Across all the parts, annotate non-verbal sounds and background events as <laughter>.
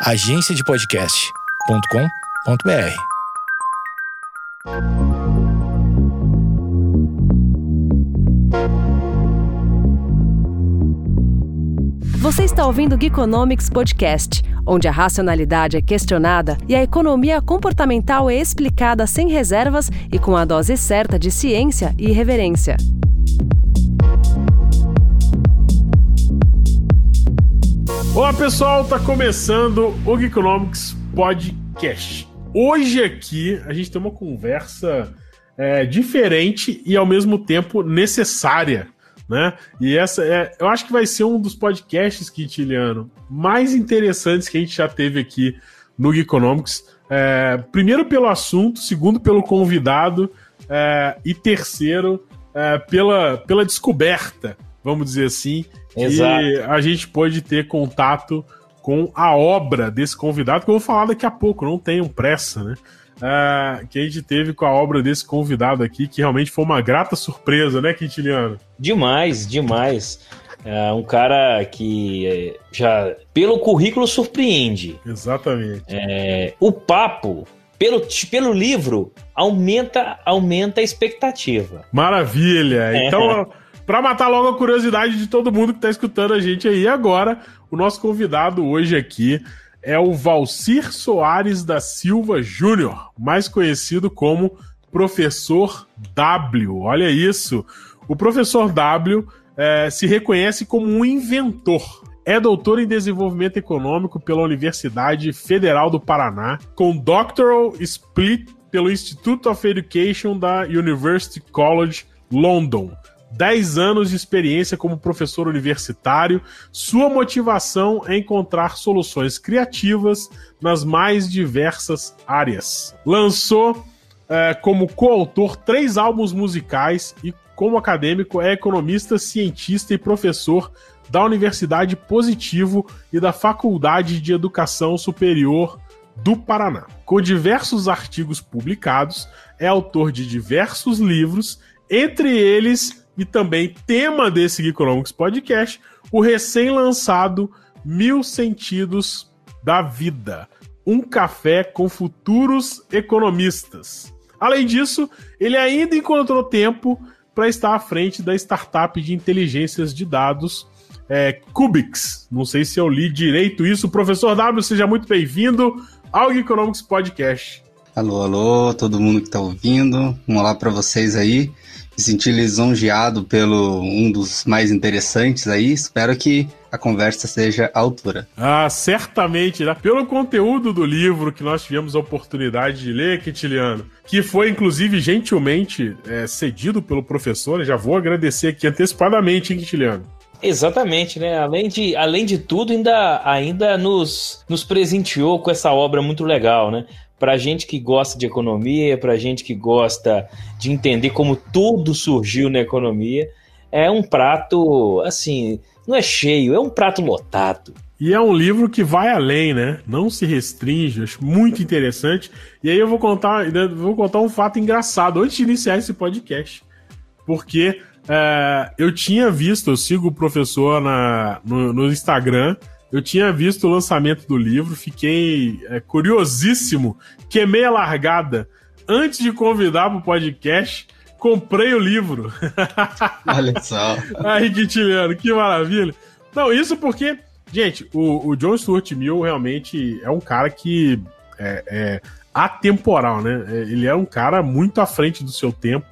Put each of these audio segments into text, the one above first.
agenciadepodcast.com.br. Você está ouvindo o Geekonomics Podcast, onde a racionalidade é questionada e a economia comportamental é explicada sem reservas e com a dose certa de ciência e irreverência. Olá pessoal, tá começando o Geekonomics Podcast. Hoje aqui a gente tem uma conversa é, diferente e ao mesmo tempo necessária, né? E essa é, eu acho que vai ser um dos podcasts, Quintiliano, mais interessantes que a gente já teve aqui no Geekonomics. É, primeiro pelo assunto, segundo pelo convidado é, e terceiro é, pela, pela descoberta, vamos dizer assim, Exato. E a gente pode ter contato com a obra desse convidado, que eu vou falar daqui a pouco, não tenham pressa, né? Uh, que a gente teve com a obra desse convidado aqui, que realmente foi uma grata surpresa, né, Quintiliano? Demais, demais. É um cara que é, já, pelo currículo, surpreende. Exatamente. É, o papo, pelo, pelo livro, aumenta, aumenta a expectativa. Maravilha! Então. Para matar logo a curiosidade de todo mundo que está escutando a gente aí agora, o nosso convidado hoje aqui é o Valcir Soares da Silva Júnior, mais conhecido como Professor W. Olha isso! O Professor W é, se reconhece como um inventor. É doutor em desenvolvimento econômico pela Universidade Federal do Paraná, com doctoral split pelo Institute of Education da University College London 10 anos de experiência como professor universitário, sua motivação é encontrar soluções criativas nas mais diversas áreas. Lançou é, como coautor três álbuns musicais e, como acadêmico, é economista, cientista e professor da Universidade Positivo e da Faculdade de Educação Superior do Paraná. Com diversos artigos publicados, é autor de diversos livros, entre eles e também tema desse Geekonomics Podcast, o recém-lançado Mil Sentidos da Vida, um café com futuros economistas. Além disso, ele ainda encontrou tempo para estar à frente da startup de inteligências de dados é, Cubix. Não sei se eu li direito isso. Professor W, seja muito bem-vindo ao Economics Podcast. Alô, alô, todo mundo que está ouvindo. Um olá para vocês aí me senti lisonjeado pelo um dos mais interessantes aí. Espero que a conversa seja à altura. Ah, certamente, né? Pelo conteúdo do livro que nós tivemos a oportunidade de ler, Quintiliano, que foi inclusive gentilmente é, cedido pelo professor, já vou agradecer aqui antecipadamente, hein, Quintiliano? Exatamente, né? Além de, além de tudo, ainda, ainda nos, nos presenteou com essa obra muito legal, né? Para gente que gosta de economia, para gente que gosta de entender como tudo surgiu na economia, é um prato, assim, não é cheio, é um prato lotado. E é um livro que vai além, né? Não se restringe, acho muito interessante. E aí eu vou contar, vou contar um fato engraçado antes de iniciar esse podcast. Porque é, eu tinha visto, eu sigo o professor na, no, no Instagram, eu tinha visto o lançamento do livro, fiquei é, curiosíssimo, queimei a largada. Antes de convidar para o podcast, comprei o livro. <laughs> Olha só. Aí, Quintiliano, que maravilha. Não, isso porque, gente, o, o John Stuart Mill realmente é um cara que é, é atemporal, né? É, ele é um cara muito à frente do seu tempo.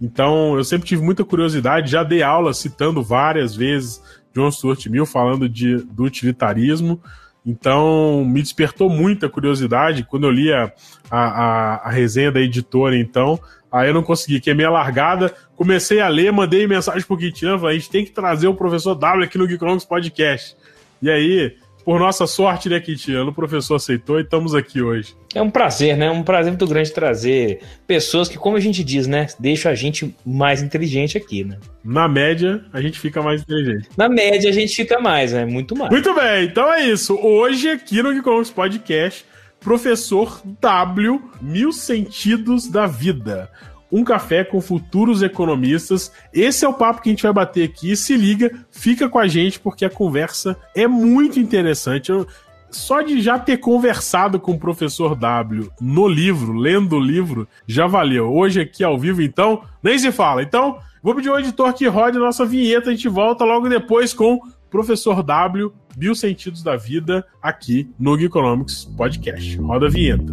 Então, eu sempre tive muita curiosidade, já dei aula citando várias vezes John Stuart Mill falando de, do utilitarismo. Então, me despertou muita curiosidade quando eu li a, a, a, resenha da editora, então. Aí eu não consegui, queimei a largada, comecei a ler, mandei mensagem pro Quintino, falei, a gente tem que trazer o professor W aqui no Geekonomics Podcast. E aí, por nossa sorte, né, Quintino? O professor aceitou e estamos aqui hoje. É um prazer, né? Um prazer muito grande trazer pessoas que, como a gente diz, né, deixam a gente mais inteligente aqui, né? Na média, a gente fica mais inteligente. Na média, a gente fica mais, né? Muito mais. Muito bem, então é isso. Hoje, aqui no Geekonomics Podcast, professor W, Mil Sentidos da Vida um café com futuros economistas. Esse é o papo que a gente vai bater aqui. Se liga, fica com a gente porque a conversa é muito interessante. Eu, só de já ter conversado com o professor W no livro, lendo o livro, já valeu. Hoje aqui ao vivo, então, nem se fala. Então, vou pedir ao editor que rode nossa vinheta, a gente volta logo depois com Professor W, Mil Sentidos da Vida, aqui no Geekonomics Podcast. Roda a vinheta.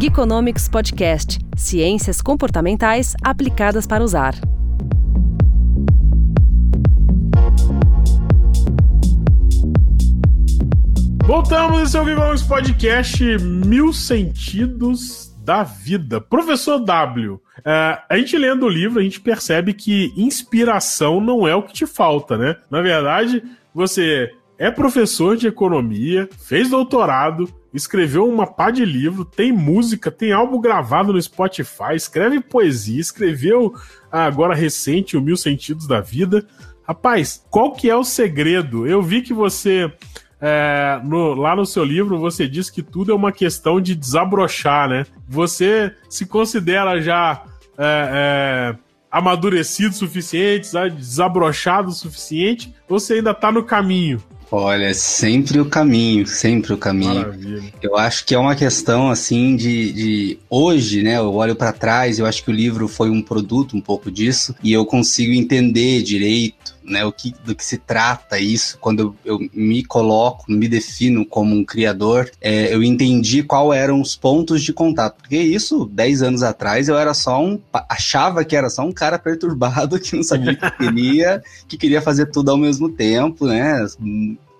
Geekonomics Podcast Ciências comportamentais aplicadas para usar. Voltamos, esse é o Geekonomics Podcast Mil Sentidos da Vida. Professor W, é, a gente lendo o livro, a gente percebe que inspiração não é o que te falta, né? Na verdade, você é professor de economia, fez doutorado, escreveu uma pá de livro, tem música, tem álbum gravado no Spotify, escreve poesia, escreveu ah, agora recente o Mil Sentidos da Vida. Rapaz, qual que é o segredo? Eu vi que você é, no, lá no seu livro você diz que tudo é uma questão de desabrochar, né? Você se considera já é, é, amadurecido o suficiente, desabrochado o suficiente, ou você ainda está no caminho? Olha, sempre o caminho, sempre o caminho. Maravilha. Eu acho que é uma questão assim de, de hoje, né? Eu olho para trás, eu acho que o livro foi um produto um pouco disso e eu consigo entender direito né, o que, do que se trata isso, quando eu, me coloco, me defino como um criador, é, eu entendi qual eram os pontos de contato. Porque isso, 10 anos atrás, eu era só um. achava que era só um cara perturbado <laughs> que não sabia o que queria, que queria fazer tudo ao mesmo tempo, né?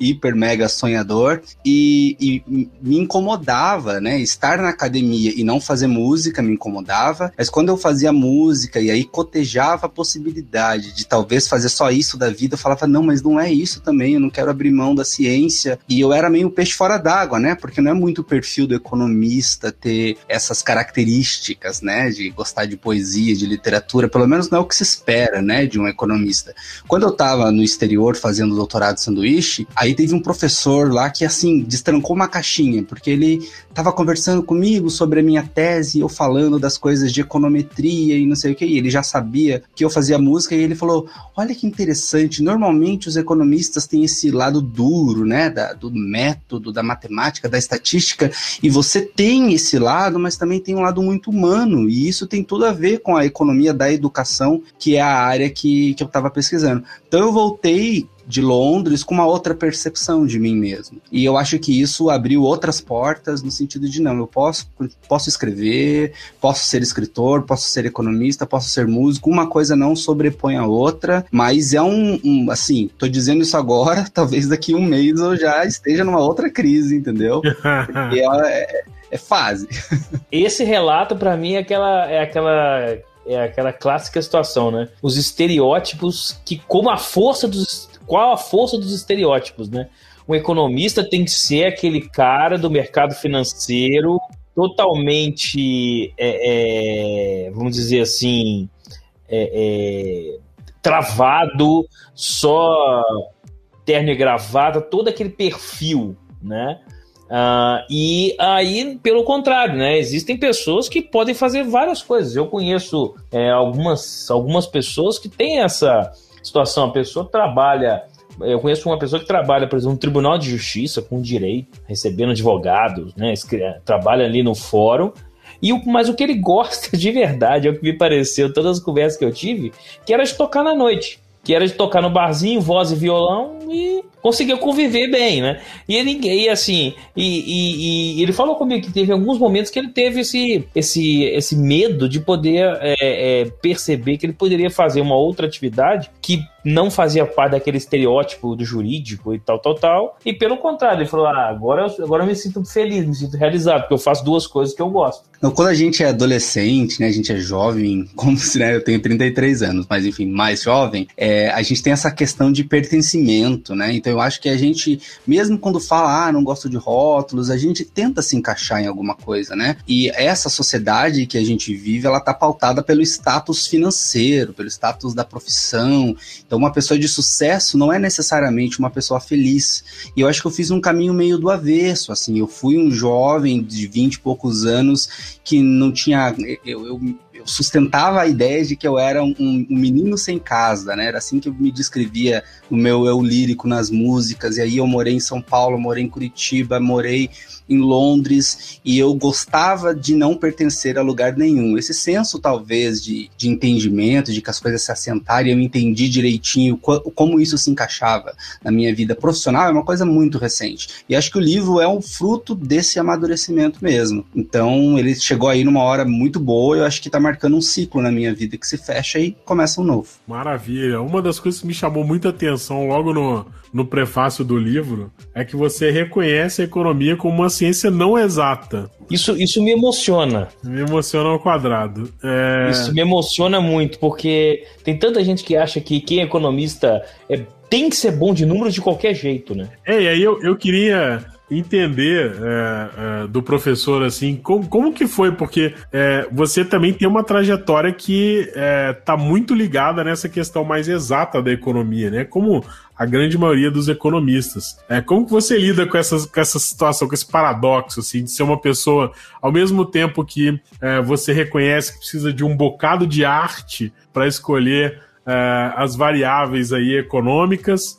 Hiper mega sonhador e, e, me incomodava, né? Estar na academia e não fazer música me incomodava, mas quando eu fazia música e aí cotejava a possibilidade de talvez fazer só isso da vida, eu falava, não, mas não é isso também, eu não quero abrir mão da ciência. E eu era meio peixe fora d'água, né? Porque não é muito o perfil do economista ter essas características, né? De gostar de poesia, de literatura, pelo menos não é o que se espera, né? De um economista. Quando eu tava no exterior fazendo doutorado sanduíche, aí Aí teve um professor lá que, assim, destrancou uma caixinha, porque ele estava conversando comigo sobre a minha tese, eu falando das coisas de econometria e não sei o que, e ele já sabia que eu fazia música, e ele falou: Olha que interessante, normalmente os economistas têm esse lado duro, né, da, do método, da matemática, da estatística, e você tem esse lado, mas também tem um lado muito humano, e isso tem tudo a ver com a economia da educação, que é a área que, que eu estava pesquisando. Então eu voltei de Londres com uma outra percepção de mim mesmo. E eu acho que isso abriu outras portas no sentido de não, eu posso, posso escrever, posso ser escritor, posso ser economista, posso ser músico, uma coisa não sobrepõe a outra, mas é um, um assim, tô dizendo isso agora, <laughs> talvez daqui a um mês eu já esteja numa outra crise, entendeu? <laughs> Porque é, é fase. <laughs> Esse relato para mim é aquela é aquela é aquela clássica situação, né? Os estereótipos que como a força dos qual a força dos estereótipos, né? Um economista tem que ser aquele cara do mercado financeiro totalmente, é, é, vamos dizer assim, é, é travado, só terno e gravata, todo aquele perfil, né? Uh, e aí, pelo contrário, né? Existem pessoas que podem fazer várias coisas. Eu conheço é, algumas, algumas pessoas que têm essa situação. A pessoa trabalha. Eu conheço uma pessoa que trabalha, por exemplo, no Tribunal de Justiça com direito, recebendo advogados, né? Trabalha ali no fórum. E o, mas o que ele <laughs> gosta de verdade, é o que me pareceu, todas as conversas que eu tive, que era de tocar na noite. Que era de tocar no barzinho, voz e violão, e conseguiu conviver bem, né? E ele, e assim, e, e, e, ele falou comigo que teve alguns momentos que ele teve esse, esse, esse medo de poder é, é, perceber que ele poderia fazer uma outra atividade que não fazia parte daquele estereótipo do jurídico e tal, tal, tal. E pelo contrário, ele falou: ah, agora, agora eu me sinto feliz, me sinto realizado, porque eu faço duas coisas que eu gosto. Quando a gente é adolescente, né, a gente é jovem, <laughs> como se né, eu tenho 33 anos, mas enfim, mais jovem, é, a gente tem essa questão de pertencimento, né? Então eu acho que a gente, mesmo quando fala, ah, não gosto de rótulos, a gente tenta se encaixar em alguma coisa, né? E essa sociedade que a gente vive, ela tá pautada pelo status financeiro, pelo status da profissão. Então, uma pessoa de sucesso não é necessariamente uma pessoa feliz. E eu acho que eu fiz um caminho meio do avesso, assim. Eu fui um jovem de 20 e poucos anos que não tinha. Eu, eu eu sustentava a ideia de que eu era um, um, menino sem casa, né? Era assim que eu me descrevia o meu eu lírico nas músicas. E aí eu morei em São Paulo, morei em Curitiba, morei em Londres e eu gostava de não pertencer a lugar nenhum. Esse senso, talvez, de, de entendimento, de que as coisas se assentarem, eu entendi direitinho como isso se encaixava na minha vida profissional, é uma coisa muito recente. E acho que o livro é um fruto desse amadurecimento mesmo. Então, ele chegou aí numa hora muito boa, eu acho que está marcando um ciclo na minha vida que se fecha e começa um novo. Maravilha. Uma das coisas que me chamou muita atenção logo no, no prefácio do livro é que você reconhece a economia como uma ciência não exata. Isso, isso me emociona. Me emociona ao quadrado. É... Isso me emociona muito, porque tem tanta gente que acha que quem é economista é, tem que ser bom de números de qualquer jeito, né? É, e aí eu, eu queria entender é, é, do professor assim como, como que foi? Porque é, você também tem uma trajetória que está é, muito ligada nessa questão mais exata da economia né? Como a grande maioria dos economistas. É como que você lida com essa, com essa situação com esse paradoxo assim de ser uma pessoa ao mesmo tempo que é, você reconhece que precisa de um bocado de arte para escolher é, as variáveis aí econômicas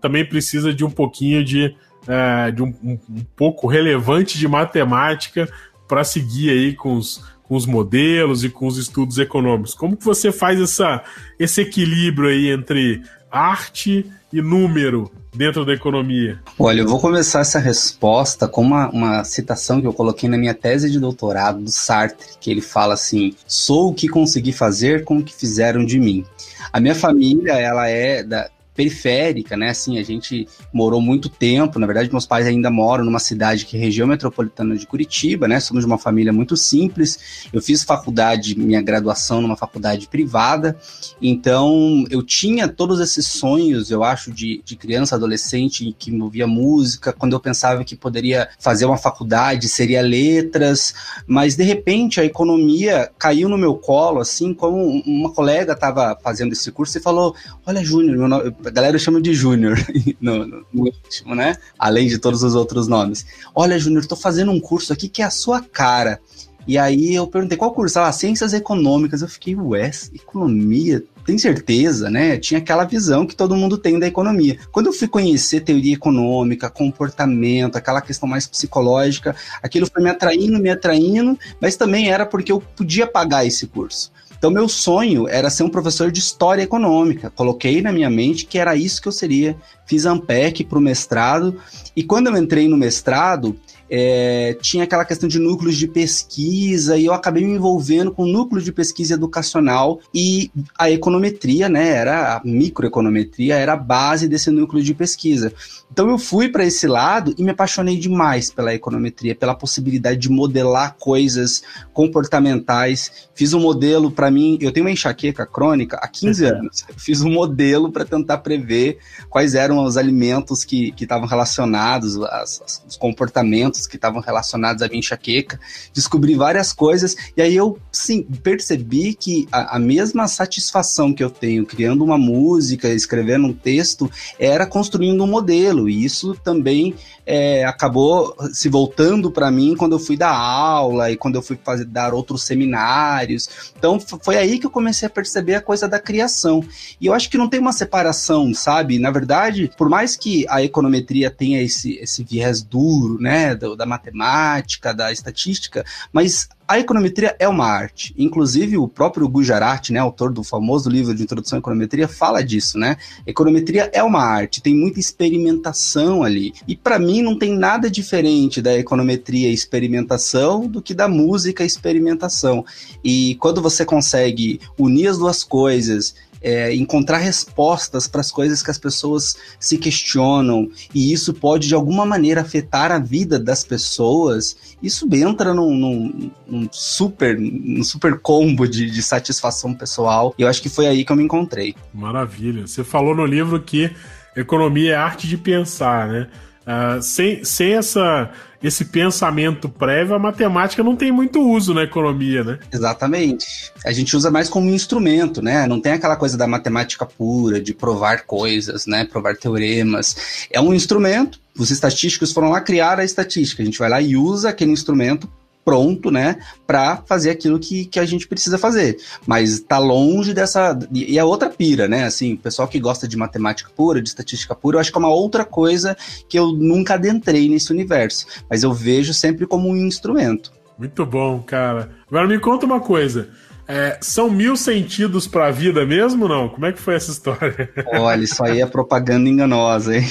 também precisa de um pouquinho de é, de um, um, um, pouco relevante de matemática para seguir aí com os, com os modelos e com os estudos econômicos. Como que você faz essa, esse equilíbrio aí entre arte e número dentro da economia? Olha, eu vou começar essa resposta com uma, uma citação que eu coloquei na minha tese de doutorado do Sartre, que ele fala assim: sou o que consegui fazer com o que fizeram de mim. A minha família, ela é da, periférica, né? Assim, a gente morou muito tempo, na verdade, meus pais ainda moram numa cidade que é região metropolitana de Curitiba, né? Somos de uma família muito simples. Eu fiz faculdade, minha graduação numa faculdade privada, então eu tinha todos esses sonhos, eu acho, de, de criança, adolescente, que me ouvia música, quando eu pensava que poderia fazer uma faculdade, seria letras, mas de repente a economia caiu no meu colo, assim, como uma colega estava fazendo esse curso e falou: Olha, Júnior, a galera chama de Júnior <laughs> no, no, no último, né? Além de todos os outros nomes. Olha, Júnior, tô fazendo um curso aqui que é a sua cara. E aí eu perguntei qual curso? Ah, Ciências Econômicas. Eu fiquei, ué, economia? Tem certeza, né? Tinha aquela visão que todo mundo tem da economia. Quando eu fui conhecer teoria econômica, comportamento, aquela questão mais psicológica, aquilo foi me atraindo, me atraindo, mas também era porque eu podia pagar esse curso. Então, meu sonho era ser um professor de história econômica. Coloquei na minha mente que era isso que eu seria. Fiz Ampec para o mestrado. E quando eu entrei no mestrado, é, tinha aquela questão de núcleos de pesquisa e eu acabei me envolvendo com o núcleo de pesquisa educacional e a econometria, né, era a microeconometria, era a base desse núcleo de pesquisa. Então eu fui para esse lado e me apaixonei demais pela econometria, pela possibilidade de modelar coisas comportamentais. Fiz um modelo para mim, eu tenho uma enxaqueca crônica há 15 uhum. anos. Eu fiz um modelo para tentar prever quais eram os alimentos que estavam relacionados, as, as, os comportamentos que estavam relacionados à minha enxaqueca, descobri várias coisas, e aí eu, sim, percebi que a, a mesma satisfação que eu tenho criando uma música, escrevendo um texto, era construindo um modelo, e isso também é, acabou se voltando para mim quando eu fui dar aula e quando eu fui fazer, dar outros seminários. Então foi aí que eu comecei a perceber a coisa da criação. E eu acho que não tem uma separação, sabe? Na verdade, por mais que a econometria tenha esse, esse viés duro, né, da matemática, da estatística, mas a econometria é uma arte. Inclusive, o próprio Gujarat, né, autor do famoso livro de introdução à econometria, fala disso, né? Econometria é uma arte, tem muita experimentação ali. E para mim não tem nada diferente da econometria experimentação do que da música experimentação. E quando você consegue unir as duas coisas é, encontrar respostas para as coisas que as pessoas se questionam, e isso pode de alguma maneira afetar a vida das pessoas, isso entra num, num, num super, num super combo de, de satisfação pessoal. E eu acho que foi aí que eu me encontrei. Maravilha. Você falou no livro que economia é arte de pensar, né? Uh, sem, sem essa, esse pensamento prévio, a matemática não tem muito uso na economia, né? Exatamente. A gente usa mais como instrumento, né? Não tem aquela coisa da matemática pura, de provar coisas, né? Provar teoremas. É um instrumento. Os estatísticos foram lá criar a estatística. A gente vai lá e usa aquele instrumento pronto, né, para fazer aquilo que, que a gente precisa fazer. Mas tá longe dessa. E a outra pira, né? Assim, o pessoal que gosta de matemática pura, de estatística pura, eu acho que é uma outra coisa que eu nunca adentrei nesse universo. Mas eu vejo sempre como um instrumento. Muito bom, cara. Agora me conta uma coisa. É, são mil sentidos para a vida mesmo, não? Como é que foi essa história? <laughs> Olha, isso aí é propaganda enganosa, hein?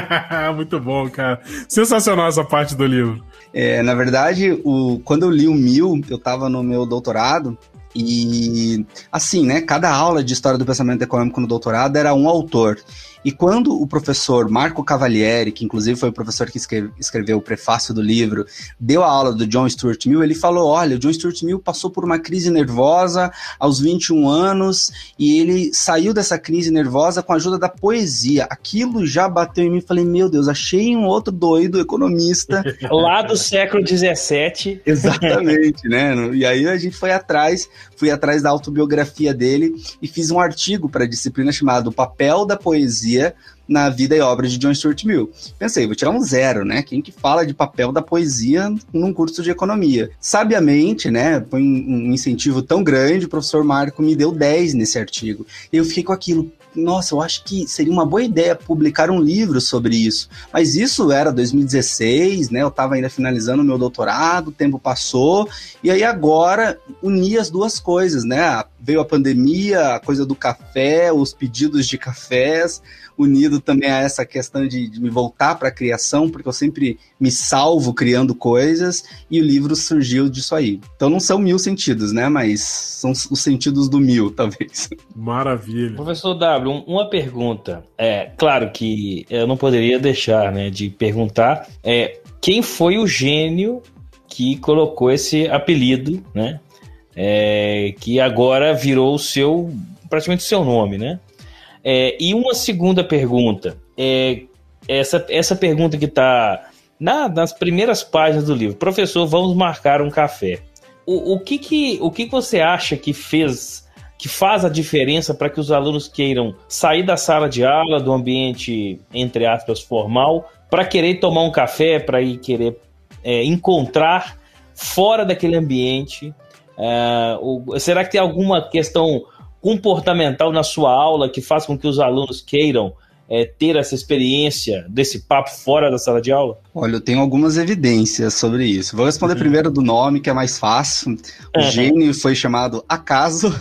<laughs> Muito bom, cara. Sensacional essa parte do livro. É, na verdade, o, quando eu li o Mil, eu estava no meu doutorado e, assim, né, cada aula de História do Pensamento Econômico no doutorado era um autor. E quando o professor Marco Cavalieri, que inclusive foi o professor que escreveu o prefácio do livro, deu a aula do John Stuart Mill, ele falou: olha, o John Stuart Mill passou por uma crise nervosa aos 21 anos e ele saiu dessa crise nervosa com a ajuda da poesia. Aquilo já bateu em mim e falei: meu Deus, achei um outro doido economista. <laughs> Lá do século XVII. Exatamente, né? E aí a gente foi atrás, fui atrás da autobiografia dele e fiz um artigo para a disciplina chamado O Papel da Poesia na vida e obra de John Stuart Mill. Pensei, vou tirar um zero, né? Quem que fala de papel da poesia num curso de economia? Sabiamente, né? Foi um incentivo tão grande, o professor Marco me deu 10 nesse artigo. Eu fiquei com aquilo, nossa, eu acho que seria uma boa ideia publicar um livro sobre isso. Mas isso era 2016, né? Eu estava ainda finalizando o meu doutorado, o tempo passou, e aí agora uni as duas coisas, né? Veio a pandemia, a coisa do café, os pedidos de cafés, unido também a essa questão de, de me voltar para a criação, porque eu sempre me salvo criando coisas, e o livro surgiu disso aí. Então não são mil sentidos, né? Mas são os sentidos do mil, <laughs> talvez. Maravilha. Professor W, uma pergunta. É claro que eu não poderia deixar né, de perguntar é, quem foi o gênio que colocou esse apelido, né? É, que agora virou o seu praticamente o seu nome, né? É, e uma segunda pergunta. É, essa, essa pergunta que está na, nas primeiras páginas do livro. Professor, vamos marcar um café. O, o, que, que, o que você acha que fez, que faz a diferença para que os alunos queiram sair da sala de aula, do ambiente, entre aspas, formal, para querer tomar um café, para ir querer é, encontrar fora daquele ambiente? É, o, será que tem alguma questão comportamental na sua aula que faz com que os alunos queiram é, ter essa experiência desse papo fora da sala de aula? Olha, eu tenho algumas evidências sobre isso. Vou responder uhum. primeiro do nome, que é mais fácil. O uhum. gênio foi chamado Acaso.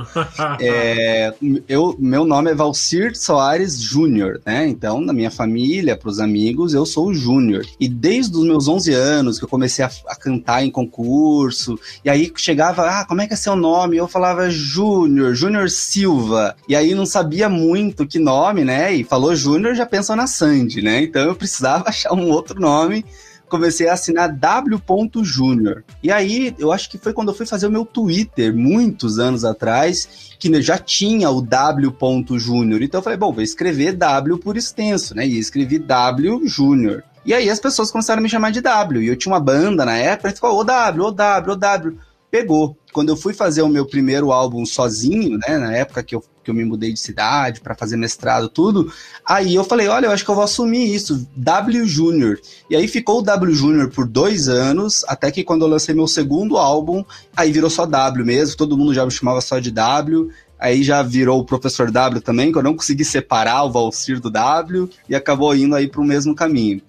<laughs> é, eu, meu nome é Valcir Soares Júnior, né? Então, na minha família, para os amigos, eu sou o Júnior. E desde os meus 11 anos que eu comecei a, a, cantar em concurso, e aí chegava, ah, como é que é seu nome? Eu falava Júnior, Júnior Silva. E aí não sabia muito que nome, né? E falou Júnior, já pensou na Sandy, né? Então eu precisava <laughs> achar um outro nome comecei a assinar W.Júnior. E aí, eu acho que foi quando eu fui fazer o meu Twitter, muitos anos atrás, que já tinha o W.Júnior. Então eu falei, bom, vou escrever W por extenso, né? E escrevi W Júnior. E aí as pessoas começaram a me chamar de W. E eu tinha uma banda na época, e ficou o W, o W, o W. Pegou. Quando eu fui fazer o meu primeiro álbum sozinho, né? Na época que eu que eu me mudei de cidade para fazer mestrado, tudo. Aí eu falei, olha, eu acho que eu vou assumir isso, W Júnior. E aí ficou o W Júnior por dois anos, até que quando eu lancei meu segundo álbum, aí virou só W mesmo, todo mundo já me chamava só de W. Aí já virou o professor W também, que eu não consegui separar o Valcir do W, e acabou indo aí para o mesmo caminho.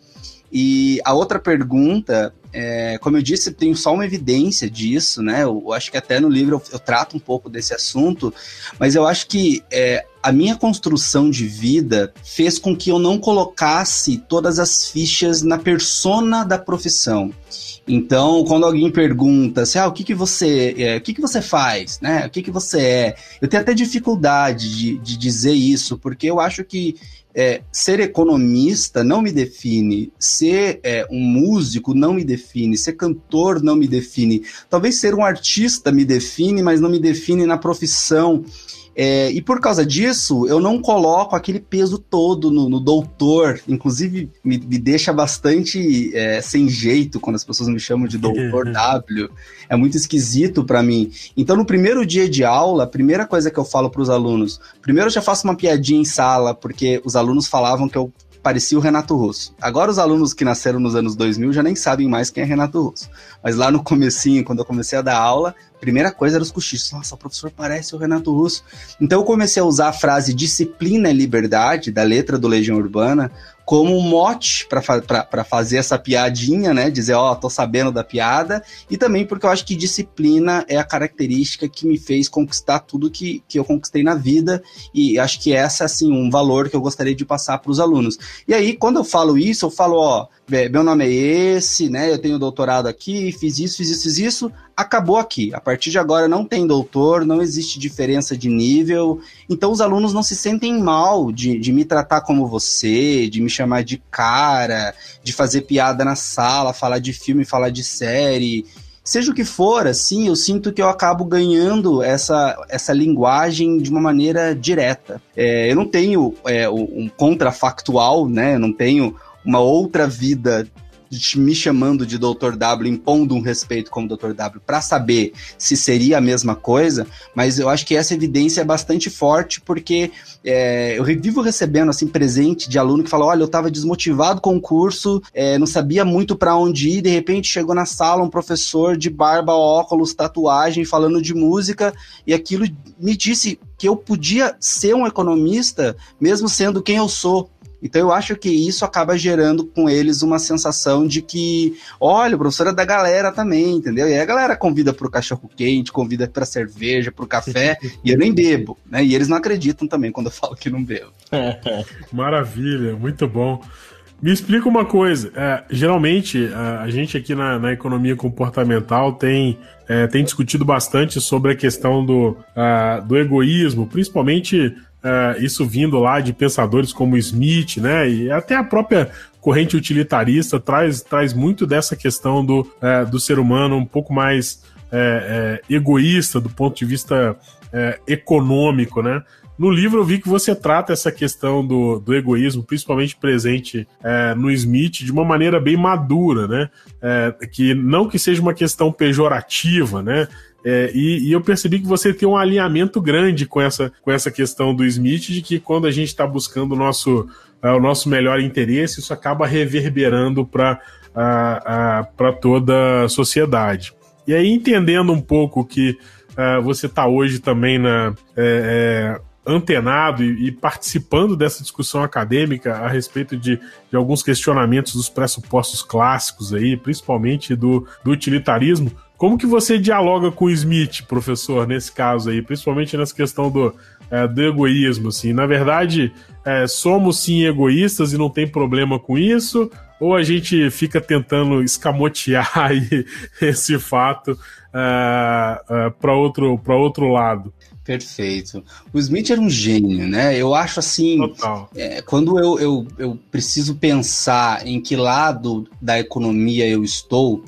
E a outra pergunta é, como eu disse, tenho só uma evidência disso, né? Eu, eu acho que até no livro eu, eu, trato um pouco desse assunto, mas eu acho que é, a minha construção de vida fez com que eu não colocasse todas as fichas na persona da profissão. Então, quando alguém pergunta assim, ah, o que, que você é, o que, que você faz, né? O que, que você é? Eu tenho até dificuldade de, de dizer isso, porque eu acho que é, ser economista não me define, ser é, um músico não me define, ser cantor não me define. Talvez ser um artista me define, mas não me define na profissão. É, e por causa disso, eu não coloco aquele peso todo no, no doutor. Inclusive, me, me deixa bastante é, sem jeito quando as pessoas me chamam de doutor <laughs> W. É muito esquisito para mim. Então, no primeiro dia de aula, a primeira coisa que eu falo para os alunos, primeiro eu já faço uma piadinha em sala, porque os alunos falavam que eu parecia o Renato Russo. Agora os alunos que nasceram nos anos 2000 já nem sabem mais quem é Renato Russo. Mas lá no comecinho, quando eu comecei a dar aula, primeira coisa era os cochichos. Nossa, o professor parece o Renato Russo. Então eu comecei a usar a frase disciplina e liberdade, da letra do Legião Urbana, como um mote para fazer essa piadinha, né? Dizer, ó, oh, tô sabendo da piada. E também porque eu acho que disciplina é a característica que me fez conquistar tudo que, que eu conquistei na vida. E acho que essa, assim, um valor que eu gostaria de passar para os alunos. E aí, quando eu falo isso, eu falo, ó, meu nome é esse, né? Eu tenho doutorado aqui, fiz isso, fiz isso, fiz isso. Acabou aqui. A partir de agora não tem doutor, não existe diferença de nível. Então os alunos não se sentem mal de, de me tratar como você, de me chamar de cara, de fazer piada na sala, falar de filme, falar de série. Seja o que for, assim, eu sinto que eu acabo ganhando essa, essa linguagem de uma maneira direta. É, eu não tenho é, um contrafactual, né? Eu não tenho uma outra vida me chamando de Dr. W, impondo um respeito como Dr. W, para saber se seria a mesma coisa, mas eu acho que essa evidência é bastante forte, porque é, eu vivo recebendo assim presente de aluno que fala: olha, eu estava desmotivado com o curso, é, não sabia muito para onde ir, de repente chegou na sala um professor de barba, óculos, tatuagem, falando de música, e aquilo me disse que eu podia ser um economista, mesmo sendo quem eu sou. Então eu acho que isso acaba gerando com eles uma sensação de que, olha, o professor é da galera também, entendeu? E aí a galera convida para o cachorro quente, convida para cerveja, para o café, e eu nem bebo, né? E eles não acreditam também quando eu falo que não bebo. <laughs> Maravilha, muito bom. Me explica uma coisa. É, geralmente, a, a, gente aqui na, na economia comportamental tem, é, tem discutido bastante sobre a questão do, uh, do egoísmo, principalmente uh, isso vindo lá de pensadores como Smith, né? E até a própria corrente utilitarista traz, traz muito dessa questão do, uh, do ser humano um pouco mais uh, egoísta do ponto de vista econômico, né? No livro eu vi que você trata essa questão do, do egoísmo, principalmente presente é, no Smith, de uma maneira bem madura, né? É, que não que seja uma questão pejorativa, né? É, e, e, eu percebi que você tem um alinhamento grande com essa, com essa questão do Smith, de que quando a gente está buscando o nosso, uh, o nosso melhor interesse, isso acaba reverberando para uh, uh, toda a sociedade. E aí, entendendo um pouco que você está hoje também na. É, é, antenado e, e, participando dessa discussão acadêmica a respeito de, de, alguns questionamentos dos pressupostos clássicos aí, principalmente do, do utilitarismo. Como que você dialoga com o Smith, professor, nesse caso aí, principalmente nessa questão do, é, do egoísmo, assim? Na verdade, é, somos sim egoístas e não tem problema com isso? Ou a gente fica tentando escamotear <laughs> esse fato é, é para outro, outro lado? Perfeito. O Smith era um gênio, né? Eu acho assim. É, quando eu, eu, eu preciso pensar em que lado da economia eu estou,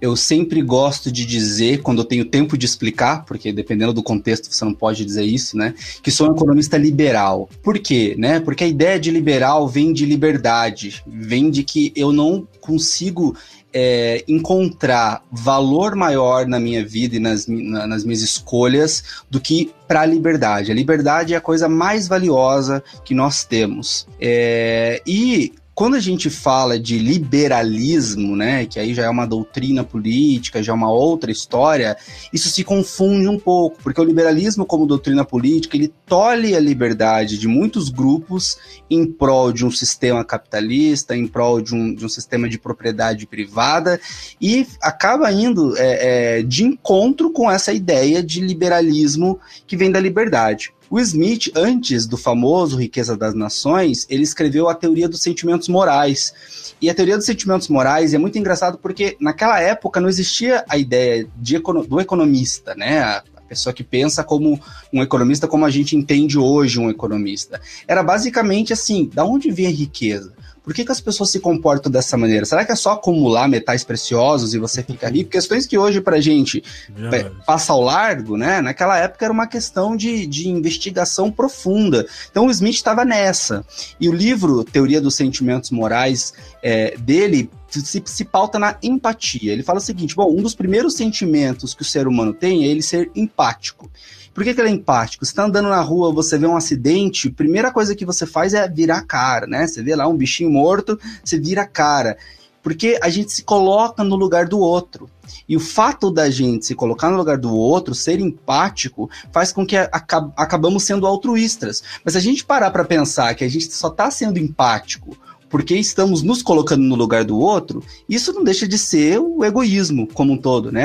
eu sempre gosto de dizer, quando eu tenho tempo de explicar, porque dependendo do contexto você não pode dizer isso, né? Que sou um economista liberal. Por quê? Né? Porque a ideia de liberal vem de liberdade, vem de que eu não consigo é, encontrar valor maior na minha vida e nas, na, nas minhas escolhas do que para a liberdade. A liberdade é a coisa mais valiosa que nós temos. É, e quando a gente fala de liberalismo, né, que aí já é uma doutrina política, já é uma outra história, isso se confunde um pouco, porque o liberalismo como doutrina política, ele tolhe a liberdade de muitos grupos em prol de um sistema capitalista, em prol de um, de um sistema de propriedade privada, e acaba indo é, é, de encontro com essa ideia de liberalismo que vem da liberdade. O Smith, antes do famoso Riqueza das Nações, ele escreveu a teoria dos sentimentos morais. E a teoria dos sentimentos morais é muito engraçado porque naquela época não existia a ideia de, do economista, né? A, pessoa que pensa como um economista, como a gente entende hoje um economista. Era basicamente assim: da onde vem a riqueza? Por que, que as pessoas se comportam dessa maneira? Será que é só acumular metais preciosos e você fica rico? Questões que hoje pra gente é, passa ao largo, né? Naquela época era uma questão de, de investigação profunda. Então o Smith estava nessa. E o livro Teoria dos Sentimentos Morais é, dele se, se pauta na empatia. Ele fala o seguinte: bom, um dos primeiros sentimentos que o ser humano tem é ele ser empático. Por que, que ele é empático? Você está andando na rua, você vê um acidente, a primeira coisa que você faz é virar a cara, né? Você vê lá um bichinho morto, você vira a cara. Porque a gente se coloca no lugar do outro. E o fato da gente se colocar no lugar do outro, ser empático, faz com que acab acabamos sendo altruístas. Mas se a gente parar para pensar que a gente só está sendo empático porque estamos nos colocando no lugar do outro, isso não deixa de ser o egoísmo como um todo, né?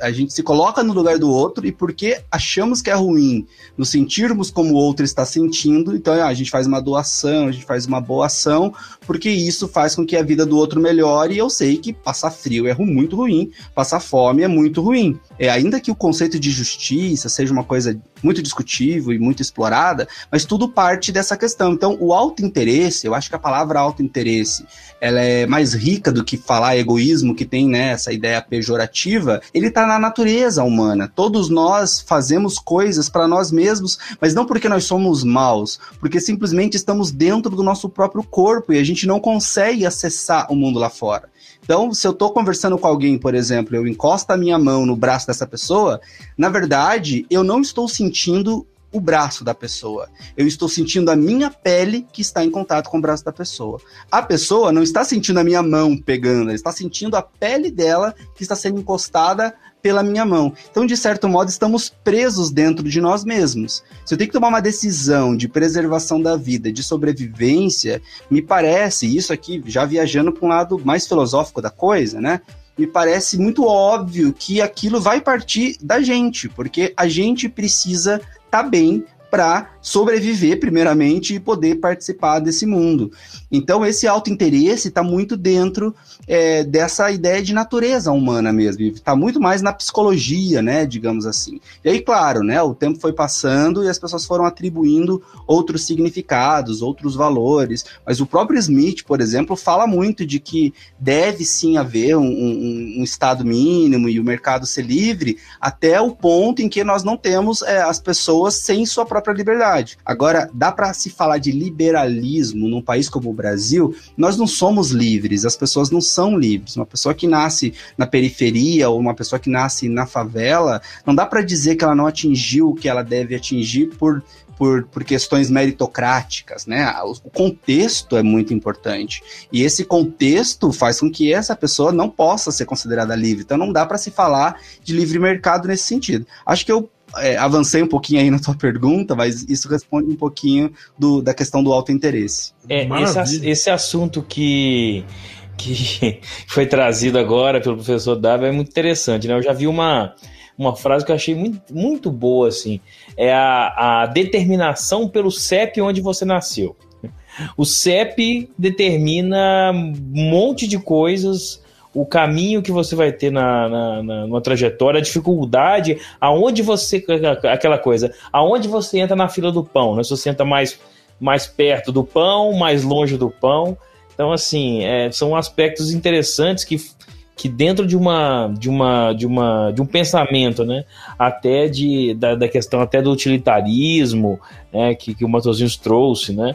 A gente se coloca no lugar do outro e porque achamos que é ruim nos sentirmos como o outro está sentindo, então a gente faz uma doação, a gente faz uma boa ação, porque isso faz com que a vida do outro melhore e eu sei que passar frio é muito ruim, passar fome é muito ruim. É, ainda que o conceito de justiça seja uma coisa muito discutível e muito explorada, mas tudo parte dessa questão. Então, o auto-interesse, eu acho que a palavra auto-interesse, ela é mais rica do que falar egoísmo, que tem né, essa ideia pejorativa, ele está na natureza humana. Todos nós fazemos coisas para nós mesmos, mas não porque nós somos maus, porque simplesmente estamos dentro do nosso próprio corpo e a gente não consegue acessar o mundo lá fora. Então, se eu estou conversando com alguém, por exemplo, eu encosto a minha mão no braço dessa pessoa, na verdade, eu não estou sentindo o braço da pessoa. Eu estou sentindo a minha pele que está em contato com o braço da pessoa. A pessoa não está sentindo a minha mão pegando, ela está sentindo a pele dela que está sendo encostada pela minha mão. Então, de certo modo, estamos presos dentro de nós mesmos. Se eu tenho que tomar uma decisão de preservação da vida, de sobrevivência, me parece, isso aqui já viajando para um lado mais filosófico da coisa, né? Me parece muito óbvio que aquilo vai partir da gente, porque a gente precisa estar tá bem para sobreviver, primeiramente, e poder participar desse mundo. Então, esse autointeresse está muito dentro é, dessa ideia de natureza humana mesmo, está muito mais na psicologia, né, digamos assim. E aí, claro, né, o tempo foi passando e as pessoas foram atribuindo outros significados, outros valores, mas o próprio Smith, por exemplo, fala muito de que deve sim haver um, um, um estado mínimo e o mercado ser livre até o ponto em que nós não temos é, as pessoas sem sua própria liberdade verdade. Agora, dá para se falar de liberalismo num país como o Brasil? Nós não somos livres, as pessoas não são livres. Uma pessoa que nasce na periferia ou uma pessoa que nasce na favela, não dá para dizer que ela não atingiu o que ela deve atingir por por, por, questões meritocráticas, né? O contexto é muito importante. E esse contexto faz com que essa pessoa não possa ser considerada livre. Então não dá para se falar de livre mercado nesse sentido. Acho que eu é, avancei um pouquinho aí na tua pergunta, mas isso responde um pouquinho do, da questão do auto-interesse. É, esse, esse assunto que, que <laughs> foi trazido agora pelo professor Dava é muito interessante, né? Eu já vi uma, uma frase que eu achei muito, muito boa, assim. É a, a determinação pelo CEP onde você nasceu. O CEP determina um monte de coisas o caminho que você vai ter na, na, na, trajetória, a dificuldade, aonde você. aquela coisa, aonde você entra na fila do pão, né? Se você entra mais, mais perto do pão, mais longe do pão. Então, assim, é, são aspectos interessantes que, que dentro de uma, de uma de uma de um pensamento né até de da, da questão até do utilitarismo né, que, que o Matosinhos trouxe né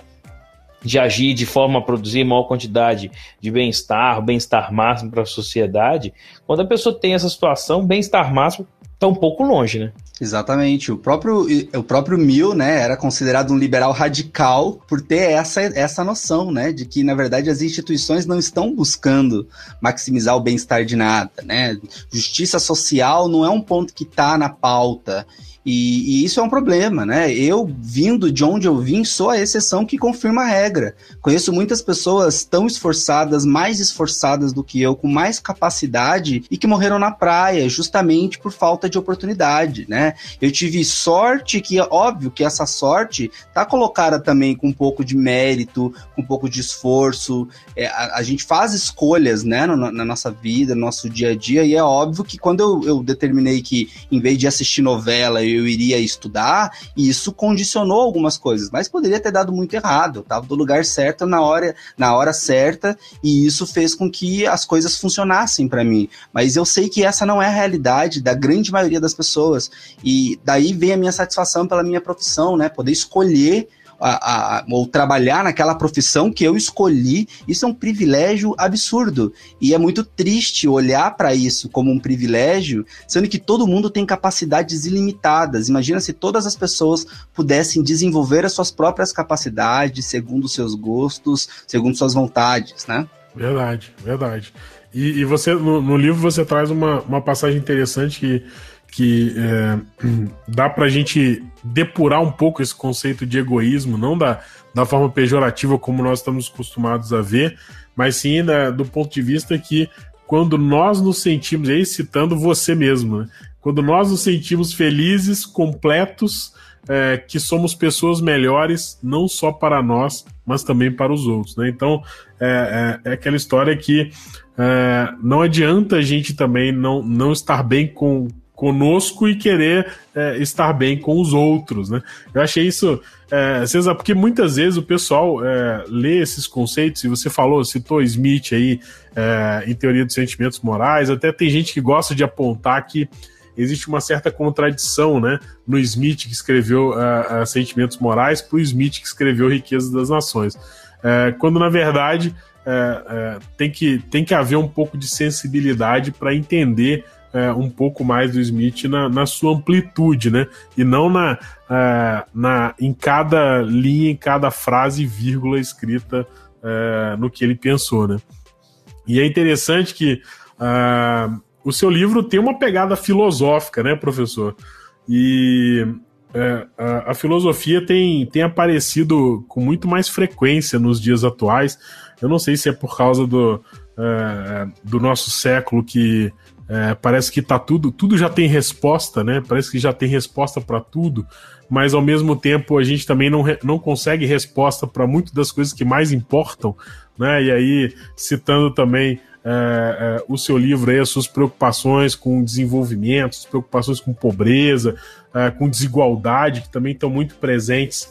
de agir de forma a produzir maior quantidade de bem-estar, bem-estar máximo para a sociedade, quando a pessoa tem essa situação, bem-estar máximo está um pouco longe, né? Exatamente. O próprio, o próprio Mill, né, era considerado um liberal radical por ter essa, essa noção, né, de que, na verdade, as instituições não estão buscando maximizar o bem-estar de nada, né? Justiça social não é um ponto que está na pauta. E, e, isso é um problema, né? Eu, vindo de onde eu vim, sou a exceção que confirma a regra. Conheço muitas pessoas tão esforçadas, mais esforçadas do que eu, com mais capacidade e que morreram na praia, justamente por falta de oportunidade, né? Eu tive sorte, que é óbvio que essa sorte tá colocada também com um pouco de mérito, com um pouco de esforço. É, a, a, gente faz escolhas, né, no, na nossa vida, no nosso dia a dia, e é óbvio que quando eu, eu determinei que, em vez de assistir novela, eu eu iria estudar, e isso condicionou algumas coisas, mas poderia ter dado muito errado. Eu estava do lugar certo na hora, na hora certa, e isso fez com que as coisas funcionassem para mim. Mas eu sei que essa não é a realidade da grande maioria das pessoas. E daí vem a minha satisfação pela minha profissão, né? Poder escolher a, a, ou trabalhar naquela profissão que eu escolhi, isso é um privilégio absurdo. E é muito triste olhar para isso como um privilégio, sendo que todo mundo tem capacidades ilimitadas. Imagina se todas as pessoas pudessem desenvolver as suas próprias capacidades, segundo seus gostos, segundo suas vontades, né? Verdade, verdade. E, e você, no, no, livro, você traz uma, uma passagem interessante que, que é, <clears throat> dá pra gente depurar um pouco esse conceito de egoísmo, não da, da forma pejorativa como nós estamos acostumados a ver, mas sim da, do ponto de vista que quando nós nos sentimos, aí citando você mesmo, né? quando nós nos sentimos felizes, completos, é, que somos pessoas melhores, não só para nós, mas também para os outros. Né? Então, é, é, é aquela história que é, não adianta a gente também não, não estar bem com conosco e querer é, estar bem com os outros, né? Eu achei isso, é, César, porque muitas vezes o pessoal é, lê esses conceitos, e você falou, citou Smith aí é, em teoria dos sentimentos morais, até tem gente que gosta de apontar que existe uma certa contradição, né, no Smith que escreveu uh, uh, Sentimentos Morais para o Smith que escreveu Riqueza das Nações, uh, quando na verdade tem, que, tem que haver um pouco de sensibilidade para entender um pouco mais do Smith na, na, sua amplitude, né, e não na, na em cada linha, em cada frase vírgula escrita no que ele pensou, né. E é interessante que Uh, o seu livro tem uma pegada filosófica, né, professor? E é, a, a, filosofia tem, tem aparecido com muito mais frequência nos dias atuais. Eu não sei se é por causa do, é, do nosso século que é, parece que tá tudo, tudo já tem resposta, né? Parece que já tem resposta para tudo, mas ao mesmo tempo a gente também não, não consegue resposta para muitas das coisas que mais importam, né? E aí, citando também é, é, o seu livro aí, as suas preocupações com desenvolvimento, as preocupações com pobreza, é, com desigualdade, que também estão muito presentes.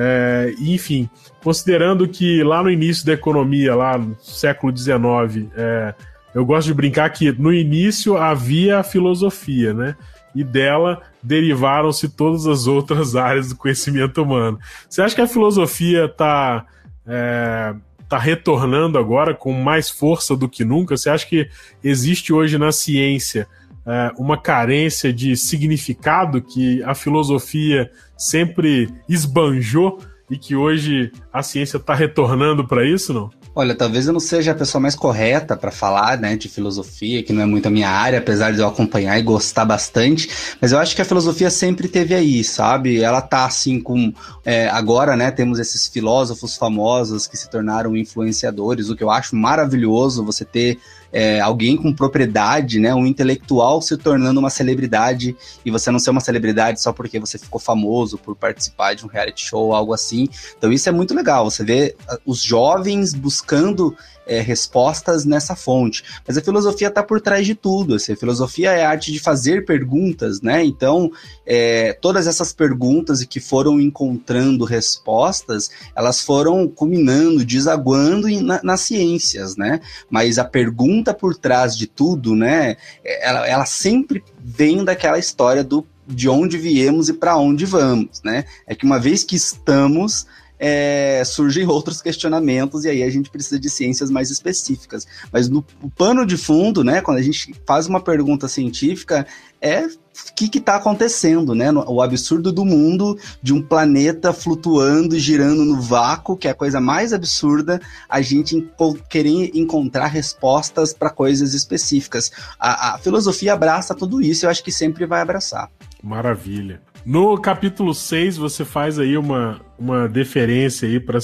É, enfim, considerando que lá no início da economia, lá no século XIX, é, eu gosto de brincar que no início havia a filosofia, né? E dela derivaram-se todas as outras áreas do conhecimento humano. Você acha que a filosofia está é, está retornando agora com mais força do que nunca? Você acha que existe hoje na ciência é, uma carência de significado que a filosofia sempre esbanjou e que hoje a ciência está retornando para isso, não? Olha, talvez eu não seja a pessoa mais correta para falar, né, de filosofia, que não é muito a minha área, apesar de eu acompanhar e gostar bastante, mas eu acho que a filosofia sempre teve aí, sabe? Ela tá assim com é, agora, né, temos esses filósofos famosos que se tornaram influenciadores, o que eu acho maravilhoso, você ter é, alguém com propriedade, né, um intelectual se tornando uma celebridade e você não ser uma celebridade só porque você ficou famoso por participar de um reality show algo assim. Então isso é muito legal. Você vê ah, os jovens buscando é, respostas nessa fonte. Mas a filosofia está por trás de tudo. Assim, a filosofia é a arte de fazer perguntas, né? Então, é, todas essas perguntas que foram encontrando respostas, elas foram culminando, desaguando na, nas ciências, né? Mas a pergunta por trás de tudo, né? Ela, ela sempre vem daquela história do de onde viemos e para onde vamos, né? É que uma vez que estamos, é, surgem <laughs> outros questionamentos e aí a gente precisa de ciências mais específicas. Mas no pano de fundo, né, quando a gente faz uma pergunta científica, é o que está acontecendo, né? O absurdo do mundo de um planeta flutuando, girando no vácuo, que é a coisa mais absurda, a gente querer encontrar respostas para coisas específicas. A, a filosofia abraça tudo isso, eu acho que sempre vai abraçar. Maravilha. No capítulo 6, você faz aí uma, uma deferência aí para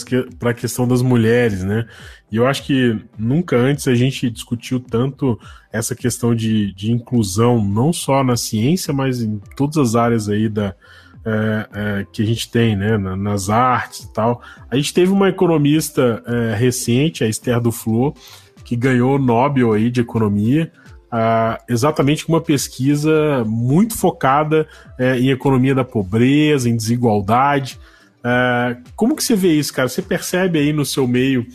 a questão das mulheres, né? E eu acho que nunca antes a gente discutiu tanto essa questão de, de inclusão, não só na ciência, mas em todas as áreas aí da, é, é, que a gente tem, né? Na, nas artes e tal. A gente teve uma economista é, recente, a Esther Duflo, que ganhou o Nobel aí de Economia uh, exatamente com uma pesquisa muito focada uh, em economia da pobreza, em desigualdade. Uh, como que você vê isso, cara? Você percebe aí no seu meio,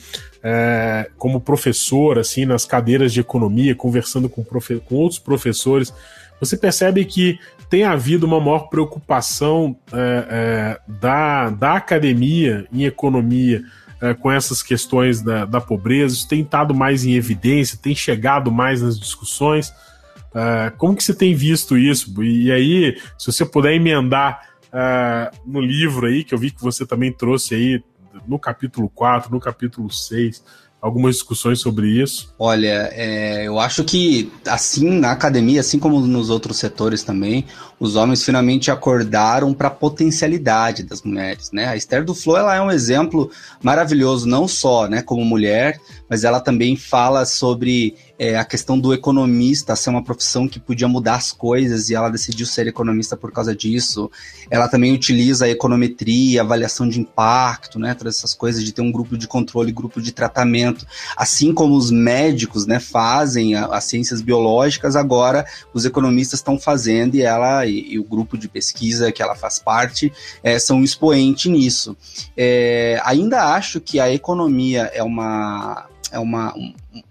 é, como professor, assim, nas cadeiras de economia, conversando com, profe com outros professores, você percebe que tem havido uma maior preocupação é, é, da, da academia em economia é, com essas questões da, da pobreza, isso tem estado mais em evidência, tem chegado mais nas discussões. É, como que você tem visto isso? E aí, se você puder emendar é, no livro aí, que eu vi que você também trouxe aí, no capítulo 4, no capítulo 6, algumas discussões sobre isso? Olha, é, eu acho que assim na academia, assim como nos outros setores também, os homens finalmente acordaram para a potencialidade das mulheres, né? A Esther do Flow ela é um exemplo maravilhoso não só, né, como mulher, mas ela também fala sobre é, a questão do economista ser uma profissão que podia mudar as coisas e ela decidiu ser economista por causa disso. Ela também utiliza a econometria, avaliação de impacto, né, todas essas coisas de ter um grupo de controle, grupo de tratamento, assim como os médicos, né, fazem as ciências biológicas, agora os economistas estão fazendo e ela e, e, o grupo de pesquisa que ela faz parte é, são um expoente nisso. É, ainda acho que a economia é uma é uma,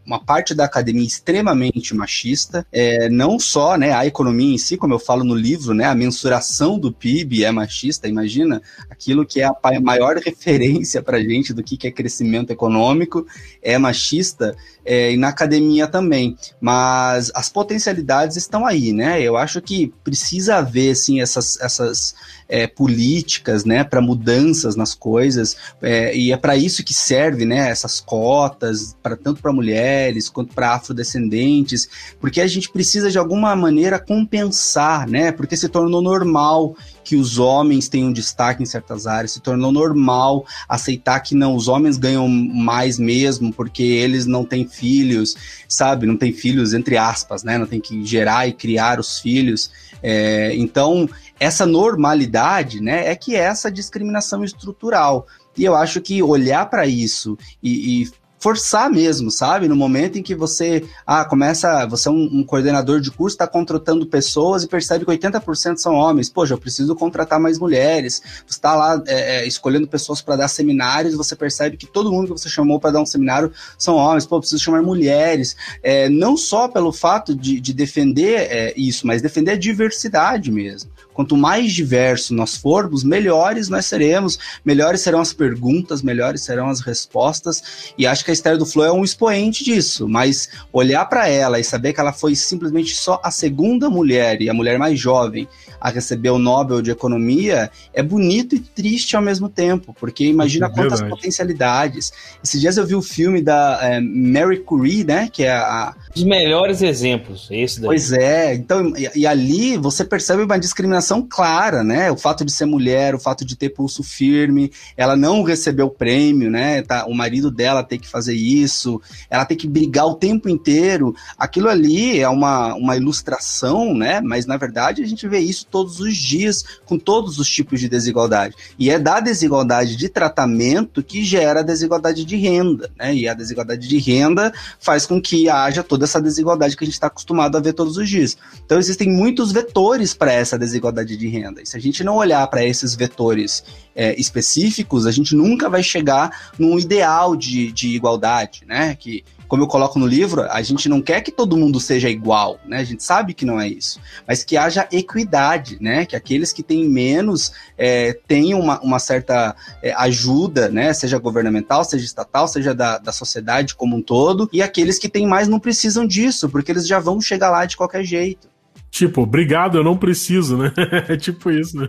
uma parte da academia extremamente machista, é, não só né, a economia em si, como eu falo no livro, né, a mensuração do PIB é machista, imagina aquilo que é a maior <laughs> referência para gente do que é crescimento econômico, é machista, é, e na academia também, mas as potencialidades estão aí, né, eu acho que precisa haver, assim, essas, essas é, políticas, né, para mudanças nas coisas, é, e é para isso que serve, né, essas cotas, para tanto para mulheres quanto para afrodescendentes, porque a gente precisa de alguma maneira compensar, né, porque se tornou normal que os homens tenham destaque em certas áreas, se tornou normal aceitar que não, os homens ganham mais mesmo porque eles não têm filhos, sabe? Não têm filhos, entre aspas, né? Não tem que gerar e criar os filhos. É, então, essa normalidade, né, é que é essa discriminação estrutural. E eu acho que olhar para isso e, e forçar mesmo, sabe? No momento em que você ah, começa, você é um, um coordenador de curso, está contratando pessoas e percebe que 80% são homens. Poxa, eu preciso contratar mais mulheres. Você está lá é, é, escolhendo pessoas para dar seminários, você percebe que todo mundo que você chamou para dar um seminário são homens. Pô, eu preciso chamar mulheres. É, não só pelo fato de, de defender é, isso, mas defender a diversidade mesmo. Quanto mais diverso nós formos, melhores nós seremos, melhores serão as perguntas, melhores serão as respostas. E acho que a Esther do Flow é um expoente disso. Mas olhar para ela e saber que ela foi simplesmente só a segunda mulher e a mulher mais jovem a receber o Nobel de Economia é bonito e triste ao mesmo tempo, porque imagina é quantas potencialidades. Esses dias eu vi o filme da é, Mary Curie, né, que é a... Os melhores exemplos, esse daí. Pois é, então, e, e, ali você percebe uma discriminação clara, né, o fato de ser mulher, o fato de ter pulso firme, ela não recebeu o prêmio, né, tá, o marido dela tem que fazer isso, ela tem que brigar o tempo inteiro, aquilo ali é uma, uma ilustração, né, mas na verdade a gente vê isso todos os dias com todos os tipos de desigualdade. E é da desigualdade de tratamento que gera a desigualdade de renda, né? E a desigualdade de renda faz com que haja toda essa desigualdade que a gente está acostumado a ver todos os dias. Então existem muitos vetores para essa desigualdade de renda. E se a gente não olhar para esses vetores é, específicos, a gente nunca vai chegar num ideal de, de igualdade, né? Que como eu coloco no livro, a gente não quer que todo mundo seja igual, né? A gente sabe que não é isso, mas que haja equidade, né? Que aqueles que têm menos é, tenham uma, uma certa é, ajuda, né? Seja governamental, seja estatal, seja da, da sociedade como um todo, e aqueles que têm mais não precisam disso, porque eles já vão chegar lá de qualquer jeito. Tipo, obrigado, eu não preciso, né? <laughs> É tipo isso, né?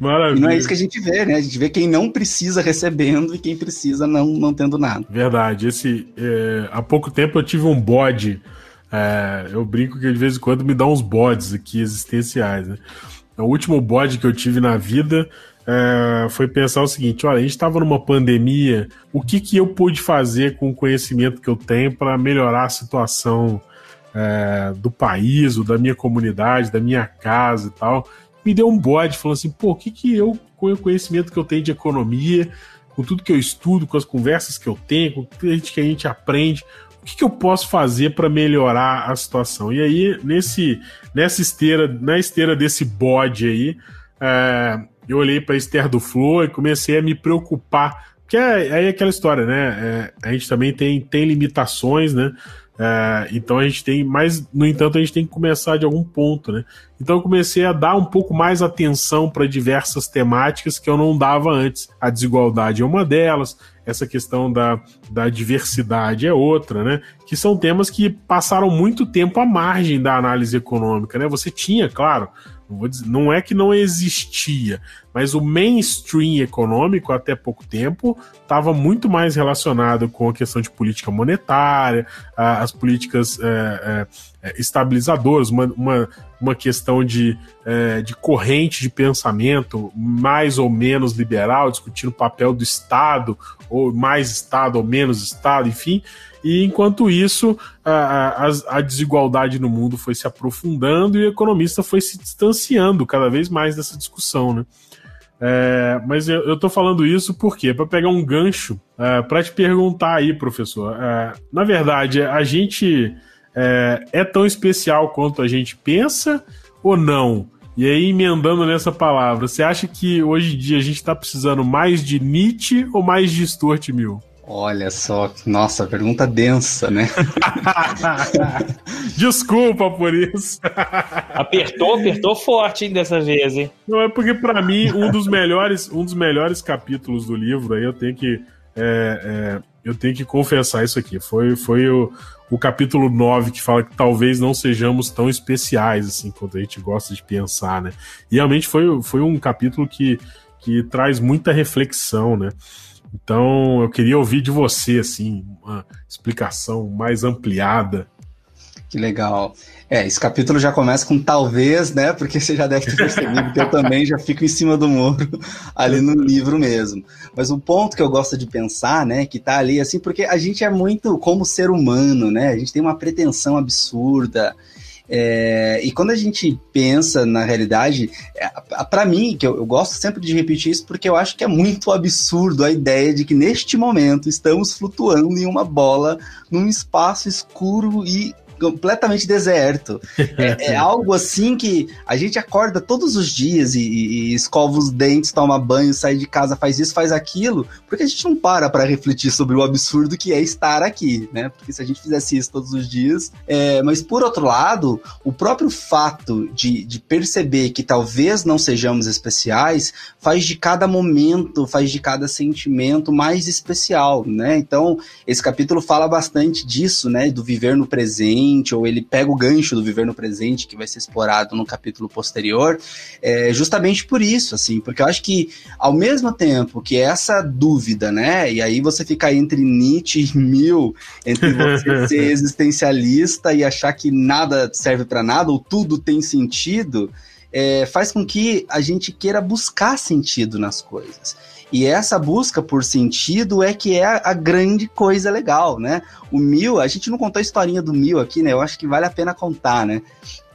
Maravilha. <laughs> E não é isso que a gente vê, né? A gente vê quem não precisa recebendo e quem precisa não, não tendo nada. Verdade. Esse, é, há pouco tempo eu tive um bode. É, eu brinco que de vez em quando me dá uns bodes aqui existenciais, né? O último bode que eu tive na vida é, foi pensar o seguinte: olha, a gente estava numa pandemia, o que, que eu pude fazer com o conhecimento que eu tenho para melhorar a situação? É, do país, ou da minha comunidade, da minha casa e tal, me deu um bode, falou assim, pô, o que que eu, com o conhecimento que eu tenho de economia, com tudo que eu estudo, com as conversas que eu tenho, com tudo que a gente aprende, o que, que eu posso fazer para melhorar a situação? E aí, nesse, nessa esteira, na esteira desse bode aí, é, eu olhei para a Esther do Flor e comecei a me preocupar, porque é, aí é aquela história, né? É, a gente também tem, tem limitações, né? É, então a gente tem, mas no entanto a gente tem que começar de algum ponto, né? Então eu comecei a dar um pouco mais atenção para diversas temáticas que eu não dava antes. A desigualdade é uma delas, essa questão da, da diversidade é outra, né? Que são temas que passaram muito tempo à margem da análise econômica, né? Você tinha, claro, não, dizer, não é que não existia, mas o mainstream econômico, até pouco tempo, estava muito mais relacionado com a questão de política monetária, as políticas é, é, estabilizadoras, uma, uma, uma questão de, é, de corrente de pensamento mais ou menos liberal, discutindo o papel do Estado, ou mais Estado ou menos Estado, enfim. E enquanto isso, a, a, a, desigualdade no mundo foi se aprofundando e o economista foi se distanciando cada vez mais dessa discussão, né? É, mas eu, eu tô falando isso porque para pegar um gancho é, para te perguntar aí, professor. É, na verdade, a gente é, é tão especial quanto a gente pensa ou não? E aí, emendando nessa palavra, você acha que hoje em dia a gente está precisando mais de Nietzsche ou mais de Stuart Mill? Olha só, nossa, pergunta densa, né? <laughs> Desculpa por isso. Apertou, apertou forte hein, dessa vez, hein? Não é porque para mim um dos melhores, um dos melhores capítulos do livro aí eu tenho que é, é, eu tenho que confessar isso aqui. Foi, foi o, o capítulo 9 que fala que talvez não sejamos tão especiais assim quanto a gente gosta de pensar, né? E realmente foi, foi um capítulo que, que traz muita reflexão, né? Então eu queria ouvir de você assim uma explicação mais ampliada. Que legal. É, esse capítulo já começa com talvez, né? Porque você já deve ter percebido que eu também já fico em cima do muro <laughs> ali no livro mesmo. Mas o ponto que eu gosto de pensar, né, que tá ali assim, porque a gente é muito como ser humano, né? A gente tem uma pretensão absurda. É, e quando a gente pensa na realidade, é, para mim, que eu, eu, gosto sempre de repetir isso, porque eu acho que é muito absurdo a ideia de que neste momento estamos flutuando em uma bola num espaço escuro e completamente deserto. <laughs> É, é, algo assim que a gente acorda todos os dias e, e, escova os dentes, toma banho, sai de casa, faz isso, faz aquilo, porque a gente não para para refletir sobre o absurdo que é estar aqui, né? Porque se a gente fizesse isso todos os dias. É, mas por outro lado, o próprio fato de, de perceber que talvez não sejamos especiais faz de cada momento, faz de cada sentimento mais especial, né? Então, esse capítulo fala bastante disso, né? Do viver no presente presente, ou ele pega o gancho do viver no presente, que vai ser explorado no capítulo posterior, é, justamente por isso, assim, porque eu acho que ao mesmo tempo que essa dúvida, né, e aí você fica entre Nietzsche e Mill, entre você <laughs> ser existencialista e achar que nada serve para nada, ou tudo tem sentido, é, faz com que a gente queira buscar sentido nas coisas. E essa busca por sentido é que é a, grande coisa legal, né? O Mil, a gente não contou a historinha do Mil aqui, né? Eu acho que vale a pena contar, né?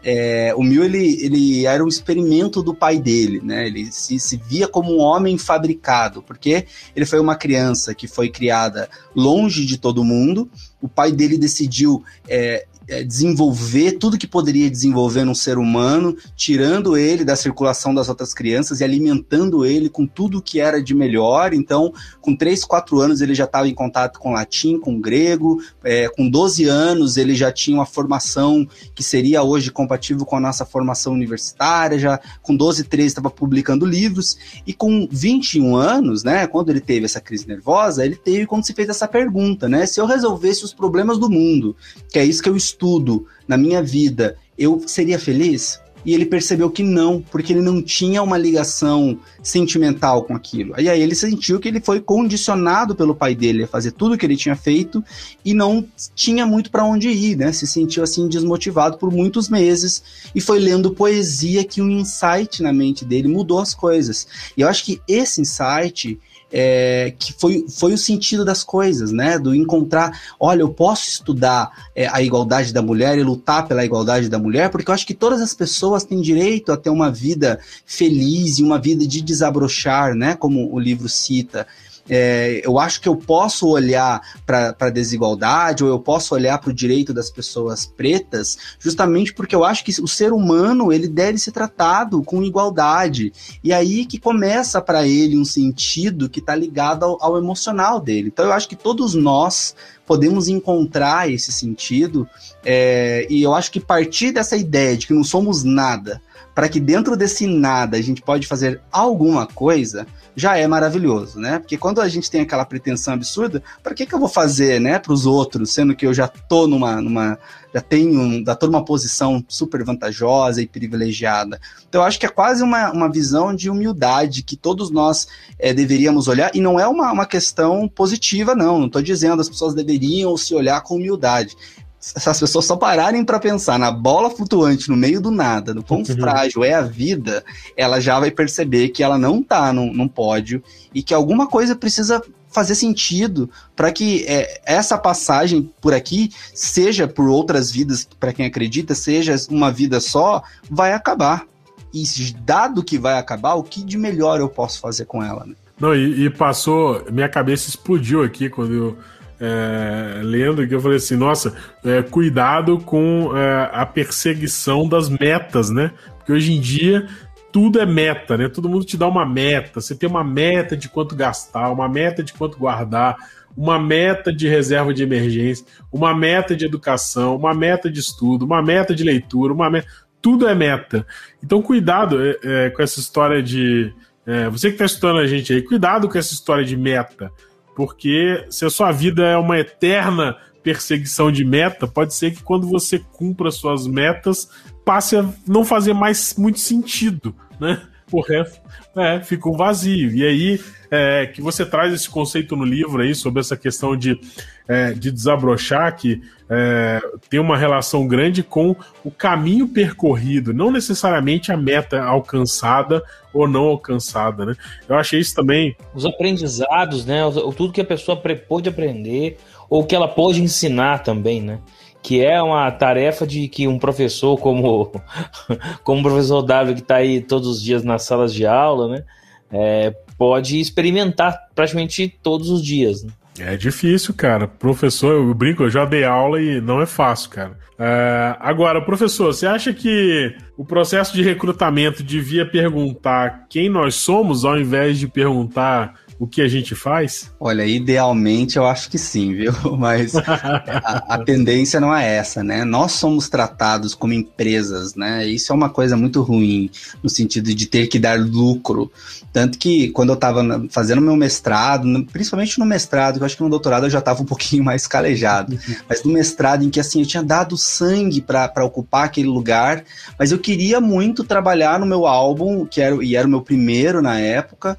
É, o Mil ele, ele era um experimento do pai dele, né? Ele se, se, via como um homem fabricado, porque ele foi uma criança que foi criada longe de todo mundo. O pai dele decidiu é, desenvolver tudo que poderia desenvolver num ser humano, tirando ele da circulação das outras crianças e alimentando ele com tudo que era de melhor. Então, com 3, 4 anos, ele já estava em contato com latim, com grego, é, com 12 anos, ele já tinha uma formação que seria hoje compatível com a nossa formação universitária, já com 12, 13 estava publicando livros, e com 21 anos, né, quando ele teve essa crise nervosa, ele teve quando se fez essa pergunta, né, se eu resolvesse os problemas do mundo, que é isso que eu estudo, estudo na minha vida, eu seria feliz? E ele percebeu que não, porque ele não tinha uma ligação sentimental com aquilo. E aí ele sentiu que ele foi condicionado pelo pai dele a fazer tudo o que ele tinha feito e não tinha muito para onde ir, né? Se sentiu assim desmotivado por muitos meses e foi lendo poesia que um insight na mente dele mudou as coisas. E eu acho que esse insight é, que foi, foi o sentido das coisas, né? Do encontrar, olha, eu posso estudar é, a igualdade da mulher e lutar pela igualdade da mulher, porque eu acho que todas as pessoas têm direito a ter uma vida feliz e uma vida de desabrochar, né? Como o livro cita. É, eu acho que eu posso olhar para a desigualdade ou eu posso olhar para o direito das pessoas pretas, justamente porque eu acho que o ser humano ele deve ser tratado com igualdade. E aí que começa para ele um sentido que está ligado ao, ao emocional dele. Então eu acho que todos nós podemos encontrar esse sentido. É, e eu acho que partir dessa ideia de que não somos nada, para que dentro desse nada a gente pode fazer alguma coisa, já é maravilhoso, né? Porque quando a gente tem aquela pretensão absurda, para que, que eu vou fazer, né, para os outros, sendo que eu já tô numa, numa já tenho, já tô numa posição super vantajosa e privilegiada. Então eu acho que é quase uma, uma visão de humildade que todos nós é, deveríamos olhar, e não é uma, uma questão positiva, não, não estou dizendo as pessoas deveriam se olhar com humildade se as pessoas só pararem para pensar na bola flutuante no meio do nada, no quão uhum. frágil é a vida, ela já vai perceber que ela não tá num, num pódio e que alguma coisa precisa fazer sentido para que é, essa passagem por aqui, seja por outras vidas, para quem acredita, seja uma vida só, vai acabar. E dado que vai acabar, o que de melhor eu posso fazer com ela? Né? Não, e, e passou, minha cabeça explodiu aqui quando eu é, lendo que eu falei assim, nossa, é, cuidado com é, a perseguição das metas, né? Porque hoje em dia tudo é meta, né? Todo mundo te dá uma meta. Você tem uma meta de quanto gastar, uma meta de quanto guardar, uma meta de reserva de emergência, uma meta de educação, uma meta de estudo, uma meta de leitura, uma meta. Tudo é meta. Então, cuidado é, é, com essa história de. É, você que está estudando a gente aí, cuidado com essa história de meta. Porque se a sua vida é uma eterna perseguição de meta, pode ser que quando você cumpra suas metas, passe a não fazer mais muito sentido, né? O resto é, fica um vazio. E aí é, que você traz esse conceito no livro aí sobre essa questão de, é, de desabrochar, que é, tem uma relação grande com o caminho percorrido, não necessariamente a meta alcançada ou não alcançada, né? Eu achei isso também. Os aprendizados, né? Tudo que a pessoa pôde aprender, ou que ela pôde ensinar também, né? Que é uma tarefa de que um professor como <laughs> como o professor W que está aí todos os dias nas salas de aula, né, é, pode experimentar praticamente todos os dias. Né? É difícil, cara. Professor, eu brinco, eu já dei aula e não é fácil, cara. É, agora, professor, você acha que o processo de recrutamento devia perguntar quem nós somos ao invés de perguntar o que a gente faz? Olha, idealmente eu acho que sim, viu? <laughs> Mas a, a, tendência não é essa, né? Nós somos tratados como empresas, né? Isso é uma coisa muito ruim, no sentido de ter que dar lucro. Tanto que quando eu estava fazendo meu mestrado, principalmente no mestrado, que eu acho que no doutorado eu já estava um pouquinho <laughs> mais calejado, mas no mestrado em que assim eu tinha dado sangue para ocupar aquele lugar, mas eu queria muito trabalhar no meu álbum, que era, e era o meu primeiro na época,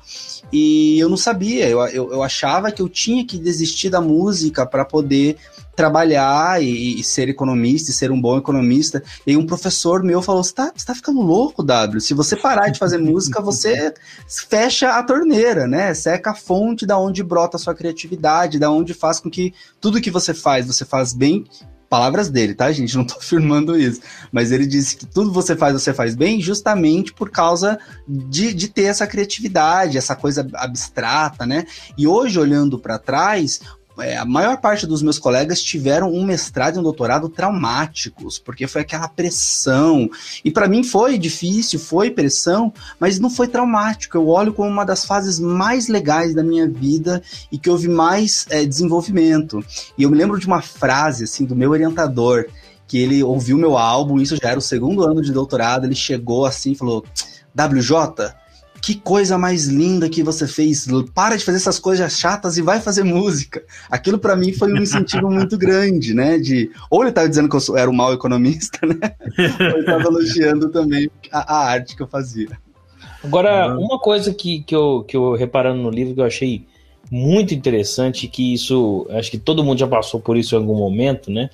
e eu não sabia, eu, eu, eu achava que eu tinha que desistir da música para poder trabalhar e, e, ser economista e ser um bom economista. E um professor meu falou: Você tá, tá ficando louco, W. Se você parar de fazer música, <laughs> você fecha a torneira, né? Seca a fonte da onde brota a sua criatividade, da onde faz com que tudo que você faz, você faz bem palavras dele, tá, gente? Não tô afirmando isso. Mas ele disse que tudo você faz, você faz bem, justamente por causa de, de ter essa criatividade, essa coisa abstrata, né? E hoje, olhando para trás, é, a maior parte dos meus colegas tiveram um mestrado e um doutorado traumáticos, porque foi aquela pressão. E para mim foi difícil, foi pressão, mas não foi traumático. Eu olho como uma das fases mais legais da minha vida e que houve mais é, desenvolvimento. E eu me lembro de uma frase assim do meu orientador, que ele ouviu meu álbum, isso já era o segundo ano de doutorado, ele chegou assim e falou: WJ, que coisa mais linda que você fez. Para de fazer essas coisas chatas e vai fazer música. Aquilo para mim foi um incentivo <laughs> muito grande, né? De ou ele estava dizendo que eu era um mau economista, né? ou ele estava elogiando também a, a, arte que eu fazia. Agora, uma coisa que, que, eu, que eu reparando no livro que eu achei muito interessante, que isso, acho que todo mundo já passou por isso em algum momento, né?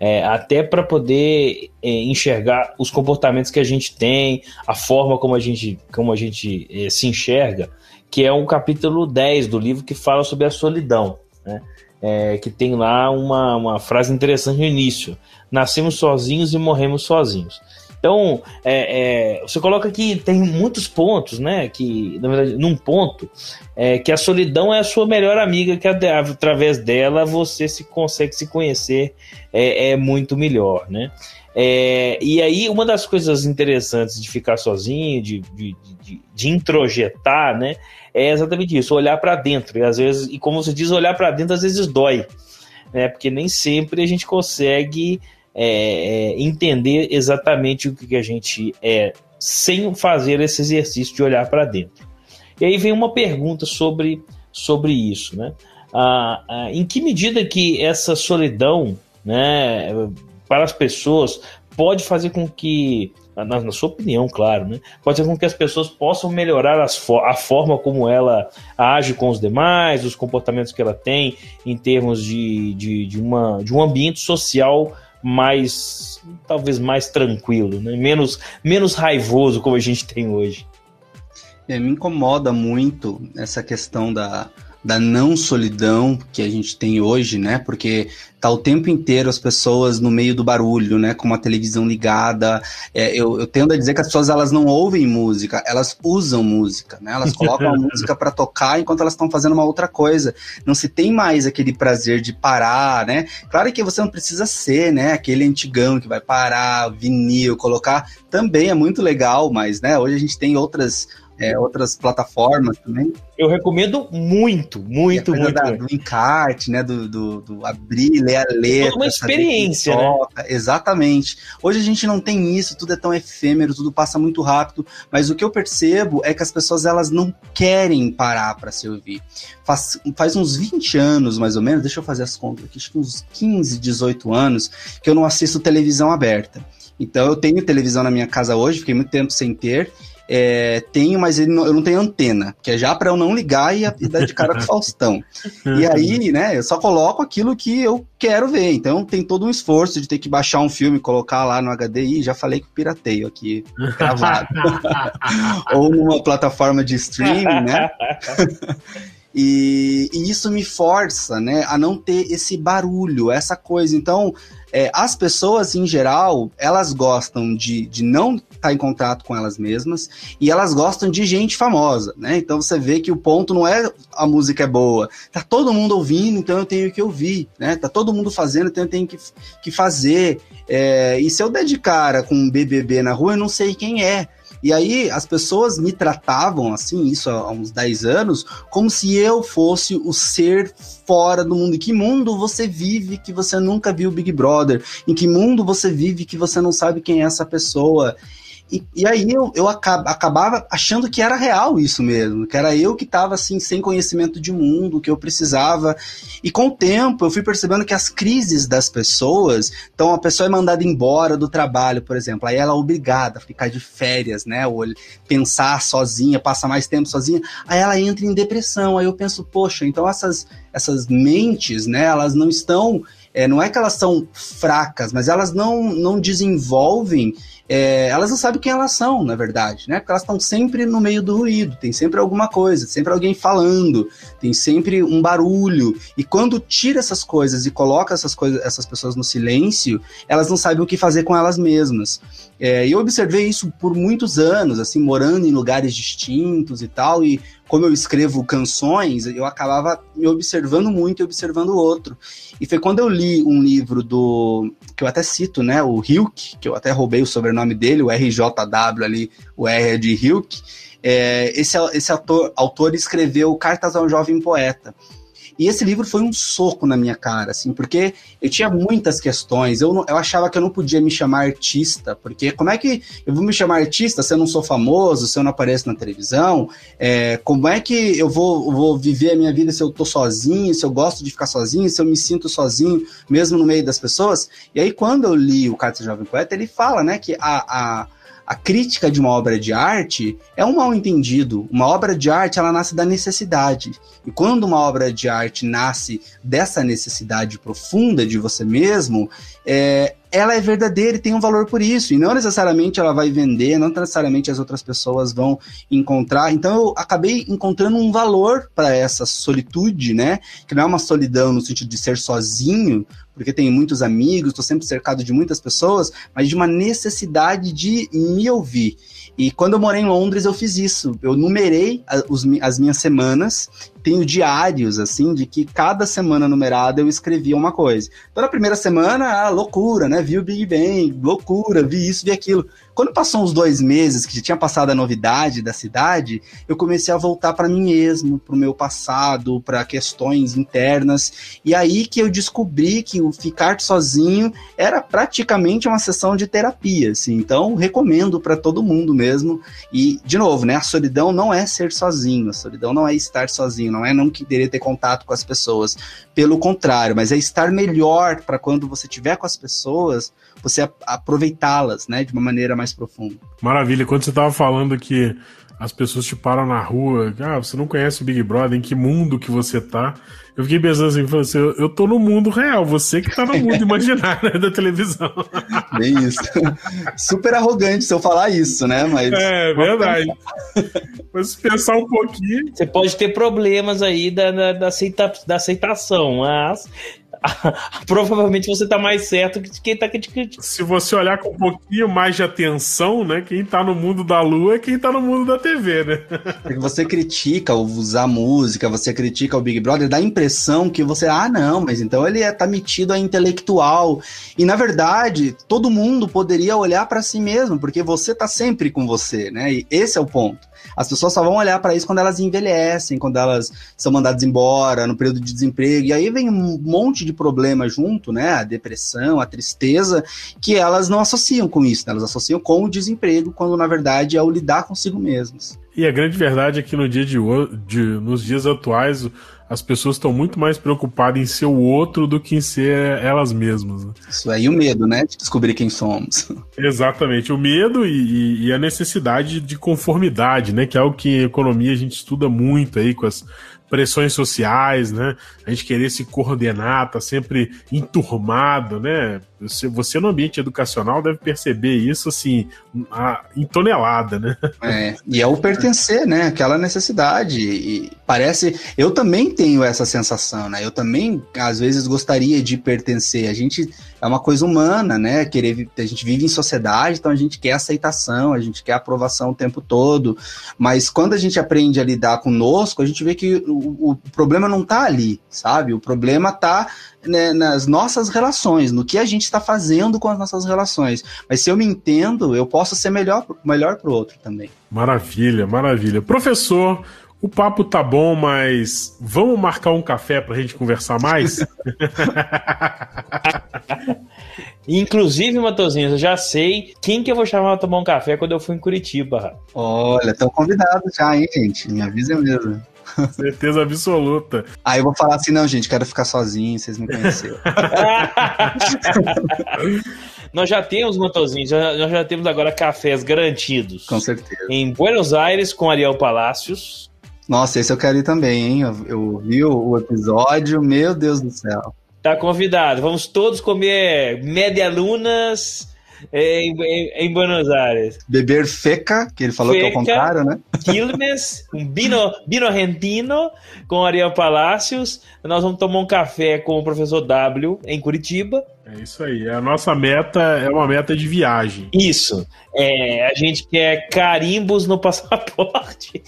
É, até para poder é, enxergar os comportamentos que a gente tem, a forma como a gente, como a gente é, se enxerga, que é um capítulo 10 do livro que fala sobre a solidão, né? É, que tem lá uma, uma frase interessante no início: Nascemos sozinhos e morremos sozinhos. Então, é, é, você coloca que tem muitos pontos, né? Que, na verdade, num ponto, é que a solidão é a sua melhor amiga, que através dela você se consegue se conhecer é, é muito melhor, né? É, e aí, uma das coisas interessantes de ficar sozinho, de, de, de, de introjetar, né? É exatamente isso, olhar para dentro. E às vezes, e como você diz, olhar para dentro às vezes dói. né? Porque nem sempre a gente consegue é, é, entender exatamente o que a gente é sem fazer esse exercício de olhar para dentro. E aí vem uma pergunta sobre, sobre isso, né? Ah, ah, em que medida que essa solidão, né, para as pessoas pode fazer com que, na, na, sua opinião, claro, né, pode fazer com que as pessoas possam melhorar as, a forma como ela age com os demais, os comportamentos que ela tem em termos de, de, de, uma, de um ambiente social mais talvez mais tranquilo, né? menos, menos raivoso como a gente tem hoje. É, me incomoda muito essa questão da, da não solidão que a gente tem hoje, né? Porque tá o tempo inteiro as pessoas no meio do barulho, né? Com uma televisão ligada. É, eu, eu tendo a dizer que as pessoas elas não ouvem música, elas usam música, né? Elas colocam a <laughs> música para tocar enquanto elas estão fazendo uma outra coisa. Não se tem mais aquele prazer de parar, né? Claro que você não precisa ser, né? Aquele antigão que vai parar, vinil, colocar. Também é muito legal, mas, né? Hoje a gente tem outras é, outras plataformas também. Eu recomendo muito, muito, muito. Da, do encarte, né? Do, do, do, abrir, ler a letra. uma experiência, né? Exatamente. Hoje a gente não tem isso, tudo é tão efêmero, tudo passa muito rápido. Mas o que eu percebo é que as pessoas elas não querem parar para se ouvir. Faz, faz uns 20 anos, mais ou menos, deixa eu fazer as contas aqui, acho que uns 15, 18 anos, que eu não assisto televisão aberta. Então eu tenho televisão na minha casa hoje, fiquei muito tempo sem ter, é, tenho, mas não, eu não tenho antena, que é já para eu não ligar e, e dar de cara com o Faustão. <laughs> E aí, né, eu só coloco aquilo que eu quero ver. Então tem todo um esforço de ter que baixar um filme, colocar lá no HDI, já falei que pirateio aqui, gravado. <laughs> Ou numa plataforma de streaming, né? <laughs> E, e, isso me força, né, a não ter esse barulho, essa coisa. Então, é, as pessoas em geral, elas gostam de, de não estar em contato com elas mesmas e elas gostam de gente famosa, né? Então você vê que o ponto não é a música é boa, tá todo mundo ouvindo, então eu tenho que ouvir, né? Tá todo mundo fazendo, então eu tenho que, que fazer. É, e se eu der de cara com um BBB na rua, eu não sei quem é. E aí as pessoas me tratavam assim, isso há uns 10 anos, como se eu fosse o ser fora do mundo. Em que mundo você vive que você nunca viu Big Brother? Em que mundo você vive que você não sabe quem é essa pessoa? E, e aí eu, eu acabava achando que era real isso mesmo, que era eu que estava assim, sem conhecimento de mundo, que eu precisava. E com o tempo eu fui percebendo que as crises das pessoas, então a pessoa é mandada embora do trabalho, por exemplo, aí ela é obrigada a ficar de férias, né? Ou pensar sozinha, passar mais tempo sozinha, aí ela entra em depressão. Aí eu penso, poxa, então essas, essas mentes, né, elas não estão. É, não é que elas são fracas, mas elas não, não desenvolvem é, elas não sabem quem elas são, na verdade, né? Porque elas estão sempre no meio do ruído, tem sempre alguma coisa, sempre alguém falando, tem sempre um barulho. E quando tira essas coisas e coloca essas coisas, essas pessoas no silêncio, elas não sabem o que fazer com elas mesmas. É, eu observei isso por muitos anos, assim, morando em lugares distintos e tal, e como eu escrevo canções, eu acabava me observando muito e observando o outro. E foi quando eu li um livro do. que eu até cito, né? O Hilke, que eu até roubei o sobrenome dele, o RJW ali, o R é de Hilke. É, esse, esse autor, autor escreveu Cartas a um Jovem Poeta. E esse livro foi um soco na minha cara, assim, porque eu tinha muitas questões. Eu, não, eu achava que eu não podia me chamar artista, porque como é que eu vou me chamar artista se eu não sou famoso, se eu não apareço na televisão? É, como é que eu vou, vou viver a minha vida se eu tô sozinho, se eu gosto de ficar sozinho, se eu me sinto sozinho, mesmo no meio das pessoas? E aí, quando eu li o Carta Jovem Poeta, ele fala, né, que a, a a crítica de uma obra de arte é um mal entendido. Uma obra de arte ela nasce da necessidade. E quando uma obra de arte nasce dessa necessidade profunda de você mesmo, é, ela é verdadeira e tem um valor por isso. E não necessariamente ela vai vender, não necessariamente as outras pessoas vão encontrar. Então eu acabei encontrando um valor para essa solitude, né? Que não é uma solidão no sentido de ser sozinho, porque tenho muitos amigos, estou sempre cercado de muitas pessoas, mas de uma necessidade de me ouvir. E quando eu morei em Londres, eu fiz isso. Eu numerei as minhas semanas tenho diários, assim, de que cada semana numerada eu escrevia uma coisa. Então, na primeira semana, ah, loucura, né? Vi o Big Bang, loucura, vi isso, vi aquilo. Quando passou uns dois meses, que já tinha passado a novidade da cidade, eu comecei a voltar para mim mesmo, para o meu passado, para questões internas. E aí que eu descobri que o ficar sozinho era praticamente uma sessão de terapia. Assim. Então, recomendo para todo mundo mesmo. E, de novo, né, a solidão não é ser sozinho, a solidão não é estar sozinho, não é não querer ter contato com as pessoas. Pelo contrário, mas é estar melhor para quando você estiver com as pessoas, você aproveitá-las, né, de uma maneira mais profunda. Maravilha. Quando você estava falando que as pessoas te param na rua, ah, você não conhece o Big Brother, em que mundo que você tá? Eu fiquei pensando assim, assim eu, eu tô no mundo real, você que tá no mundo <laughs> imaginário da televisão. Bem isso. Super arrogante se eu falar isso, né? Mas... É, verdade. <laughs> Mas se pensar um pouquinho... Você pode ter problemas aí da, da, da, aceita, da aceitação, mas <laughs> provavelmente você tá mais certo que quem tá criticando. Se você olhar com um pouquinho mais de atenção, né? Quem tá no mundo da lua é quem tá no mundo da TV, né? <laughs> Porque você critica usar música, você critica o Big Brother, dá a impressão que você, ah, não, mas então ele é, tá metido a intelectual. E na verdade, todo mundo poderia olhar para si mesmo, porque você tá sempre com você, né? E esse é o ponto. As pessoas só vão olhar para isso quando elas envelhecem, quando elas são mandadas embora, no período de desemprego. E aí vem um monte de problema junto, né? A depressão, a tristeza, que elas não associam com isso, né? elas associam com o desemprego, quando na verdade é o lidar consigo mesmas. E a grande verdade é que no dia de, de nos dias atuais as pessoas estão muito mais preocupadas em ser o outro do que em ser elas mesmas. Né? Isso aí, o medo, né? De descobrir quem somos. <laughs> Exatamente, o medo e, e, a necessidade de conformidade, né? Que é algo que em economia a gente estuda muito aí com as pressões sociais, né? A gente querer se coordenar, tá sempre enturmado, né? Você, você no ambiente educacional deve perceber isso assim, a, em tonelada, né? É, e é o pertencer, né? Aquela necessidade. E parece. Eu também tenho essa sensação, né? Eu também, às vezes, gostaria de pertencer. A gente é uma coisa humana, né? Querer, a gente vive em sociedade, então a gente quer aceitação, a gente quer aprovação o tempo todo. Mas quando a gente aprende a lidar conosco, a gente vê que o, o problema não está ali, sabe? O problema está né, nas nossas relações, no que a gente está fazendo com as nossas relações. Mas se eu me entendo, eu posso ser melhor, melhor para o outro também. Maravilha, maravilha. Professor, o papo tá bom, mas vamos marcar um café pra gente conversar mais? <laughs> Inclusive, Matozinho, eu já sei quem que eu vou chamar pra tomar um café quando eu for em Curitiba. Olha, estão convidados já, hein, gente? Me avisa mesmo. <laughs> Certeza absoluta. Aí eu vou falar assim, não, gente, quero ficar sozinho, vocês me conheceram. <laughs> nós já temos, Matozinho, nós já temos agora cafés garantidos. Com certeza. Em Buenos Aires, com Ariel Palácios. Nossa, esse eu quero ir também, hein? Eu, eu vi o, o episódio, meu Deus do céu. Tá convidado. Vamos todos comer média lunas em, em, em, Buenos Aires. Beber feca, que ele falou feca, que é o contrário, né? Quilmes, um vino, vino argentino com Ariel Palácios. Nós vamos tomar um café com o professor W em Curitiba. É isso aí. A nossa meta é uma meta de viagem. Isso. É, a gente quer carimbos no passaporte.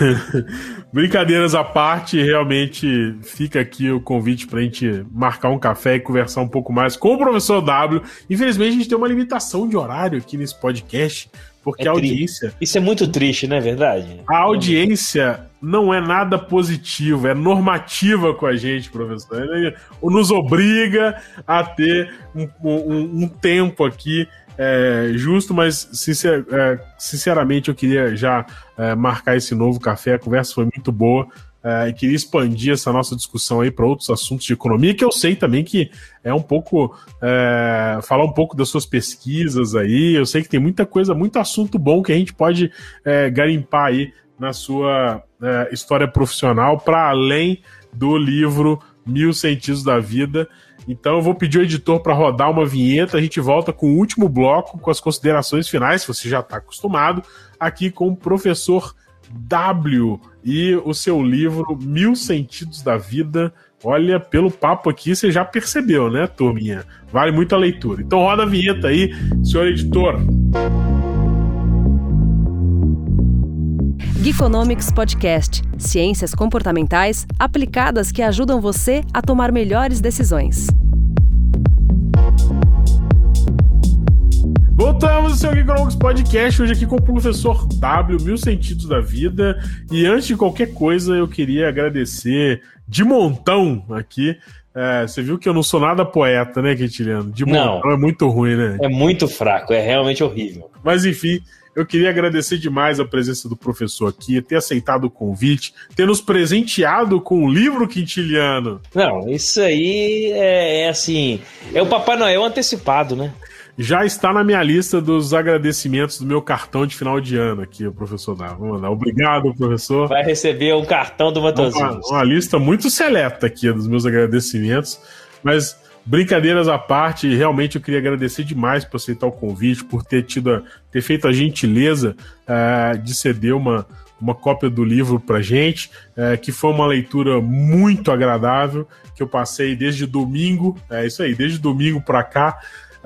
<laughs> Brincadeiras à parte, realmente fica aqui o convite para a gente marcar um café e conversar um pouco mais com o professor W. Infelizmente, a gente tem uma limitação de horário aqui nesse podcast. Porque é a audiência. Isso é muito triste, não é verdade? A audiência não é nada positivo, é normativa com a gente, professor. Ele nos obriga a ter um, um, um tempo aqui é, justo, mas sincer, é, sinceramente eu queria já é, marcar esse novo café. A conversa foi muito boa é, e queria expandir essa nossa discussão aí para outros assuntos de economia, que eu sei também que é um pouco é, falar um pouco das suas pesquisas aí. Eu sei que tem muita coisa, muito assunto bom que a gente pode é, garimpar aí na sua é, história profissional para além do livro Mil Sentidos da Vida. Então eu vou pedir ao editor para rodar uma vinheta. A gente volta com o último bloco, com as considerações finais, se você já está acostumado, aqui com o professor W e o seu livro Mil Sentidos da Vida. Olha, pelo papo aqui você já percebeu, né, turminha? Vale muito a leitura. Então roda a vinheta aí, senhor editor. Geekonomics Podcast Ciências comportamentais aplicadas que ajudam você a tomar melhores decisões. Voltamos ao seu Geekonomics Podcast, hoje aqui com o professor W, Mil Sentidos da Vida. E antes de qualquer coisa, eu queria agradecer de montão aqui. É, você viu que eu não sou nada poeta, né, Quintiliano? De montão não, é muito ruim, né? É muito fraco, é realmente horrível. Mas enfim, eu queria agradecer demais a presença do professor aqui, ter aceitado o convite, ter nos presenteado com o livro quintiliano. Não, isso aí é, é, assim. É o Papai Noel antecipado, né? Já está na minha lista dos agradecimentos do meu cartão de final de ano aqui, o professor Dá. Mandar. Obrigado, professor. Vai receber um cartão do Matanzinho. Uma, uma lista muito seleta aqui dos meus agradecimentos, mas brincadeiras à parte, realmente eu queria agradecer demais por aceitar o convite, por ter tido, ter feito a gentileza uh, de ceder uma, uma cópia do livro para gente, uh, que foi uma leitura muito agradável, que eu passei desde domingo, é isso aí, desde domingo para cá,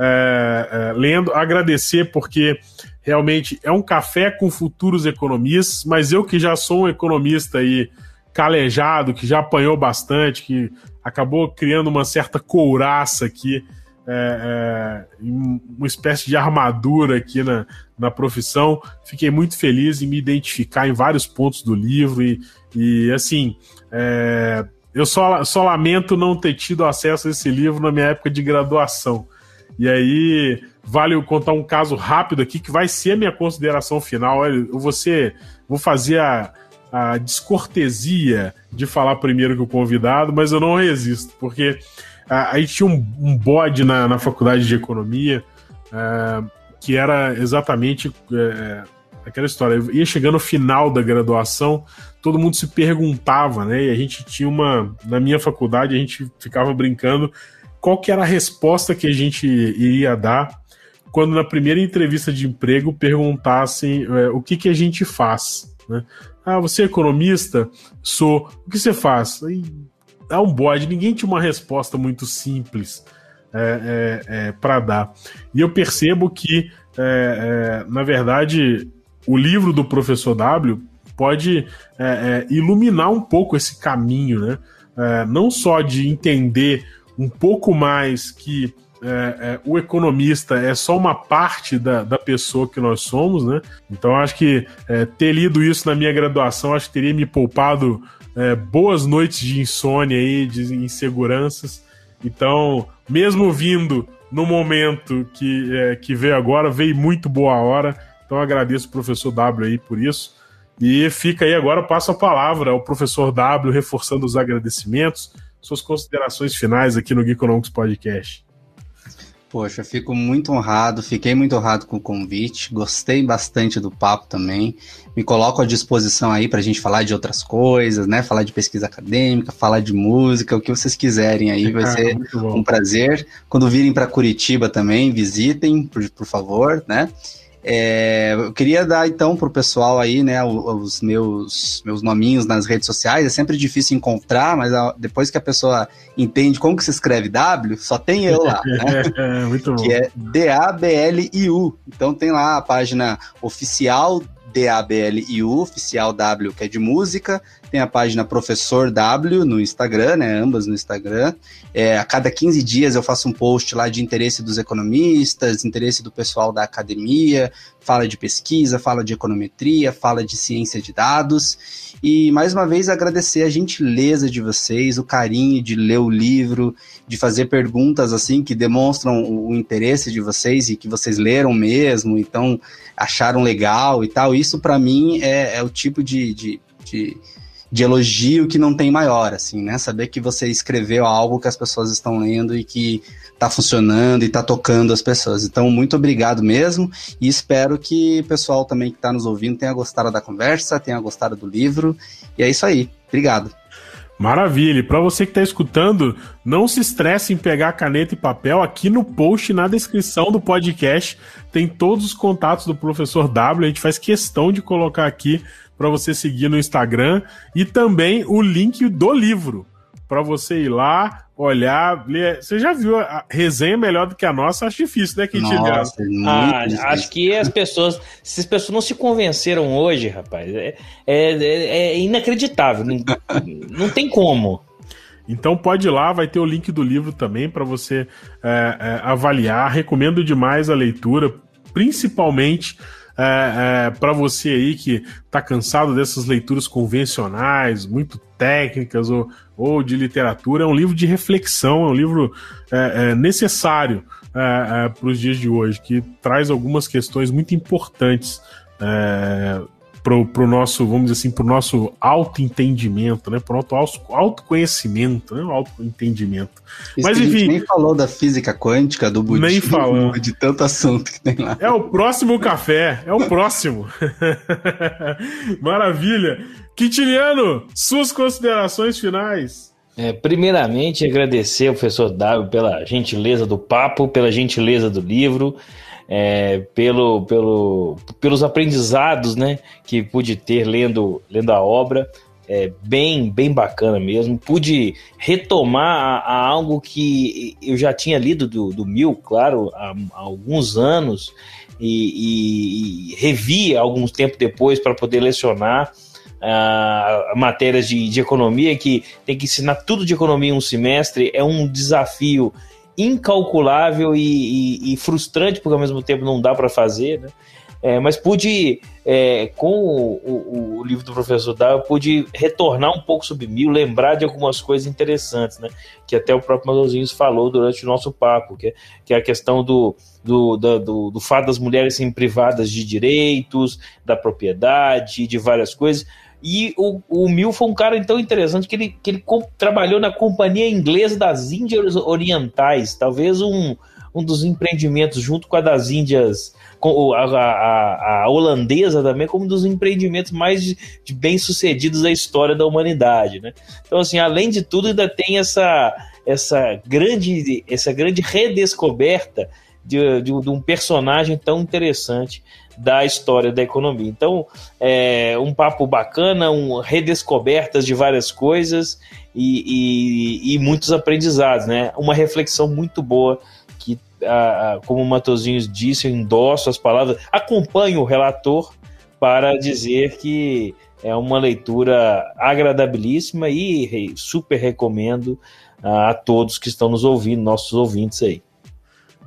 é, é, lendo, agradecer porque realmente é um café com futuros economistas, mas eu que já sou um economista aí calejado, que já apanhou bastante, que acabou criando uma certa couraça aqui, é, é, uma espécie de armadura aqui na, na profissão. Fiquei muito feliz em me identificar em vários pontos do livro e, e assim, é, eu só, só lamento não ter tido acesso a esse livro na minha época de graduação. E aí, vale eu contar um caso rápido aqui que vai ser a minha consideração final. Eu vou, ser, vou fazer a, a descortesia de falar primeiro que o convidado, mas eu não resisto, porque a, aí tinha um, um bode na, na faculdade de economia é, que era exatamente é, aquela história. Eu ia chegando no final da graduação, todo mundo se perguntava, né? E a gente tinha uma. Na minha faculdade, a gente ficava brincando qual que era a resposta que a gente iria dar quando na primeira entrevista de emprego perguntassem é, o que, que a gente faz. Né? Ah, você é economista? Sou. O que você faz? É um bode, ninguém tinha uma resposta muito simples é, é, é para dar. E eu percebo que, é, é, na verdade, o livro do professor W pode iluminar um pouco esse caminho, né? não só de entender um pouco mais que é, é, o economista é só uma parte da, da pessoa que nós somos, né? Então acho que é, ter lido isso na minha graduação acho que teria me poupado é, boas noites de insônia aí, de inseguranças. Então, mesmo vindo no momento que, é, que veio agora, veio muito boa hora. Então agradeço o professor W aí por isso. E fica aí agora, passo a palavra ao professor W, reforçando os agradecimentos suas considerações finais aqui no Geekonomics Podcast. Poxa, fico muito honrado, fiquei muito honrado com o convite, gostei bastante do papo também. Me coloco à disposição aí para a gente falar de outras coisas, né? Falar de pesquisa acadêmica, falar de música, o que vocês quiserem aí, vai <laughs> ser um prazer. Quando virem para Curitiba também, visitem, por, por favor, né? É, eu queria dar então para o pessoal aí, né, os meus, meus nominhos nas redes sociais. É sempre difícil encontrar, mas depois que a pessoa entende como que se escreve W, só tem eu lá, né? <laughs> É, muito bom. Que é D-A-B-L-I-U. Então tem lá a página oficial D-A-B-L-I-U, oficial W, que é de música. Tem a página Professor W no Instagram, né? Ambas no Instagram. É, a cada 15 dias eu faço um post lá de interesse dos economistas, interesse do pessoal da academia, fala de pesquisa, fala de econometria, fala de ciência de dados. E mais uma vez agradecer a gentileza de vocês, o carinho de ler o livro, de fazer perguntas assim que demonstram o interesse de vocês e que vocês leram mesmo, então acharam legal e tal. Isso para mim é, é, o tipo de, de, de de elogio que não tem maior, assim, né? Saber que você escreveu algo que as pessoas estão lendo e que tá funcionando e tá tocando as pessoas. Então, muito obrigado mesmo e espero que o pessoal também que está nos ouvindo tenha gostado da conversa, tenha gostado do livro. E é isso aí. Obrigado. Maravilha. Para você que está escutando, não se estresse em pegar caneta e papel. Aqui no post, na descrição do podcast, tem todos os contatos do professor W. A gente faz questão de colocar aqui para você seguir no Instagram e também o link do livro. para você ir lá, olhar, ler. Você já viu a resenha melhor do que a nossa? Acho difícil, né, Quintiliano? Nossa, ah, acho que as pessoas, se as pessoas não se convenceram hoje, rapaz, é, é, é inacreditável. Não, não tem como. Então pode ir lá, vai ter o link do livro também para você é, é, avaliar. Recomendo demais a leitura, principalmente é, é, para você aí que está cansado dessas leituras convencionais, muito técnicas ou, ou de literatura. É um livro de reflexão, é um livro é, é necessário é, para os dias de hoje, que traz algumas questões muito importantes pro, pro nosso, vamos dizer assim, pro nosso autoentendimento, né? Pro nosso autoconhecimento, né? O autoentendimento. Isso Mas enfim. nem falou da física quântica, do budismo, nem falando. <laughs> de tanto assunto que tem lá. É o próximo café, é o próximo. <laughs> Maravilha. Quintiliano, suas considerações finais. É, primeiramente, agradecer ao professor Dário pela gentileza do papo, pela gentileza do livro é, pelo, pelo, pelos aprendizados né, que pude ter lendo, lendo a obra. É bem, bem bacana mesmo. Pude retomar a, a algo que eu já tinha lido do, do Mil, claro, há, há alguns anos, e, e, e revi alguns tempo depois para poder lecionar. Uh, matérias de, de economia, que tem que ensinar tudo de economia em um semestre, é um desafio incalculável e, e, e, frustrante, porque ao mesmo tempo não dá para fazer, né? É, mas pude, é, com o, o, o, livro do professor eu pude retornar um pouco sobre mil, lembrar de algumas coisas interessantes, né? Que até o próprio Madozinhos falou durante o nosso papo, que, é, que é a questão do, do, do, do, do fato das mulheres serem privadas de direitos, da propriedade, de várias coisas. E o, o Mil foi um cara tão interessante que ele, que ele trabalhou na Companhia Inglesa das Índias Orientais, talvez um, um dos empreendimentos, junto com a das Índias, com a, a, a holandesa também, como um dos empreendimentos mais de, de bem-sucedidos da história da humanidade. Né? Então, assim, além de tudo, ainda tem essa, essa, grande, essa grande redescoberta de, de, de um personagem tão interessante da história da economia. Então, é um papo bacana, um, redescobertas de várias coisas e, e, e, muitos aprendizados, né? Uma reflexão muito boa que, a, a, como o Matosinhos disse, eu endosso as palavras, acompanho o relator para dizer que é uma leitura agradabilíssima e super recomendo a todos que estão nos ouvindo, nossos ouvintes aí.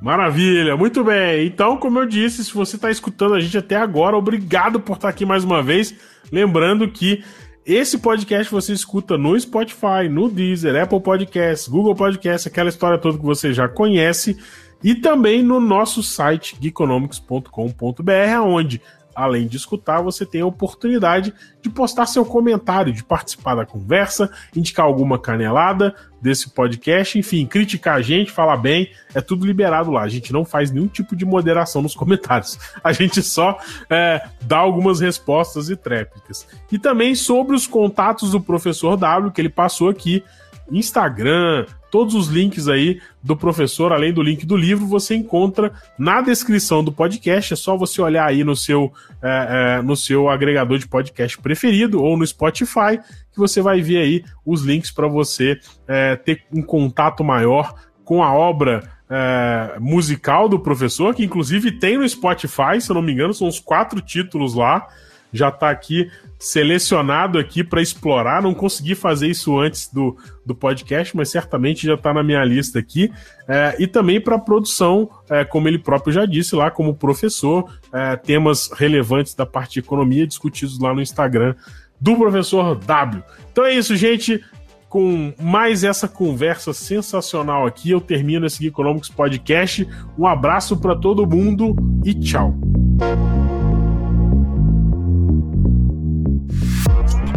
Maravilha, muito bem. Então, como eu disse, se você está escutando a gente até agora, obrigado por estar aqui mais uma vez. Lembrando que esse podcast você escuta no Spotify, no Deezer, Apple Podcasts, Google Podcasts, aquela história toda que você já conhece, e também no nosso site geekonomics.com.br, onde além de escutar, você tem a oportunidade de postar seu comentário, de participar da conversa, indicar alguma canelada desse podcast, enfim, criticar a gente, falar bem, é tudo liberado lá. A gente não faz nenhum tipo de moderação nos <laughs> comentários. A gente só é, dá algumas respostas e tréplicas. E também sobre os contatos do professor W, que ele passou aqui, Instagram, Todos os links aí do professor, além do link do livro, você encontra na descrição do podcast. É só você olhar aí no seu, é, é, no seu agregador de podcast preferido ou no Spotify, que você vai ver aí os links para você é, ter um contato maior com a obra é, musical do professor, que inclusive tem no Spotify, se eu não me engano, são os quatro títulos lá. Já está aqui selecionado aqui para explorar. Não consegui fazer isso antes do, do podcast, mas certamente já está na minha lista aqui. É, e também para produção, é, como ele próprio já disse lá, como professor, é, temas relevantes da parte de economia discutidos lá no Instagram do professor W. Então é isso, gente. Com mais essa conversa sensacional aqui, eu termino esse Economics Podcast. Um abraço para todo mundo e tchau.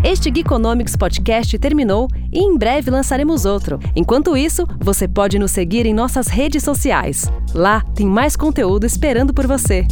Este Geekonomics Podcast terminou e em breve lançaremos outro. Enquanto isso, você pode nos seguir em nossas redes sociais. Lá tem mais conteúdo esperando por você.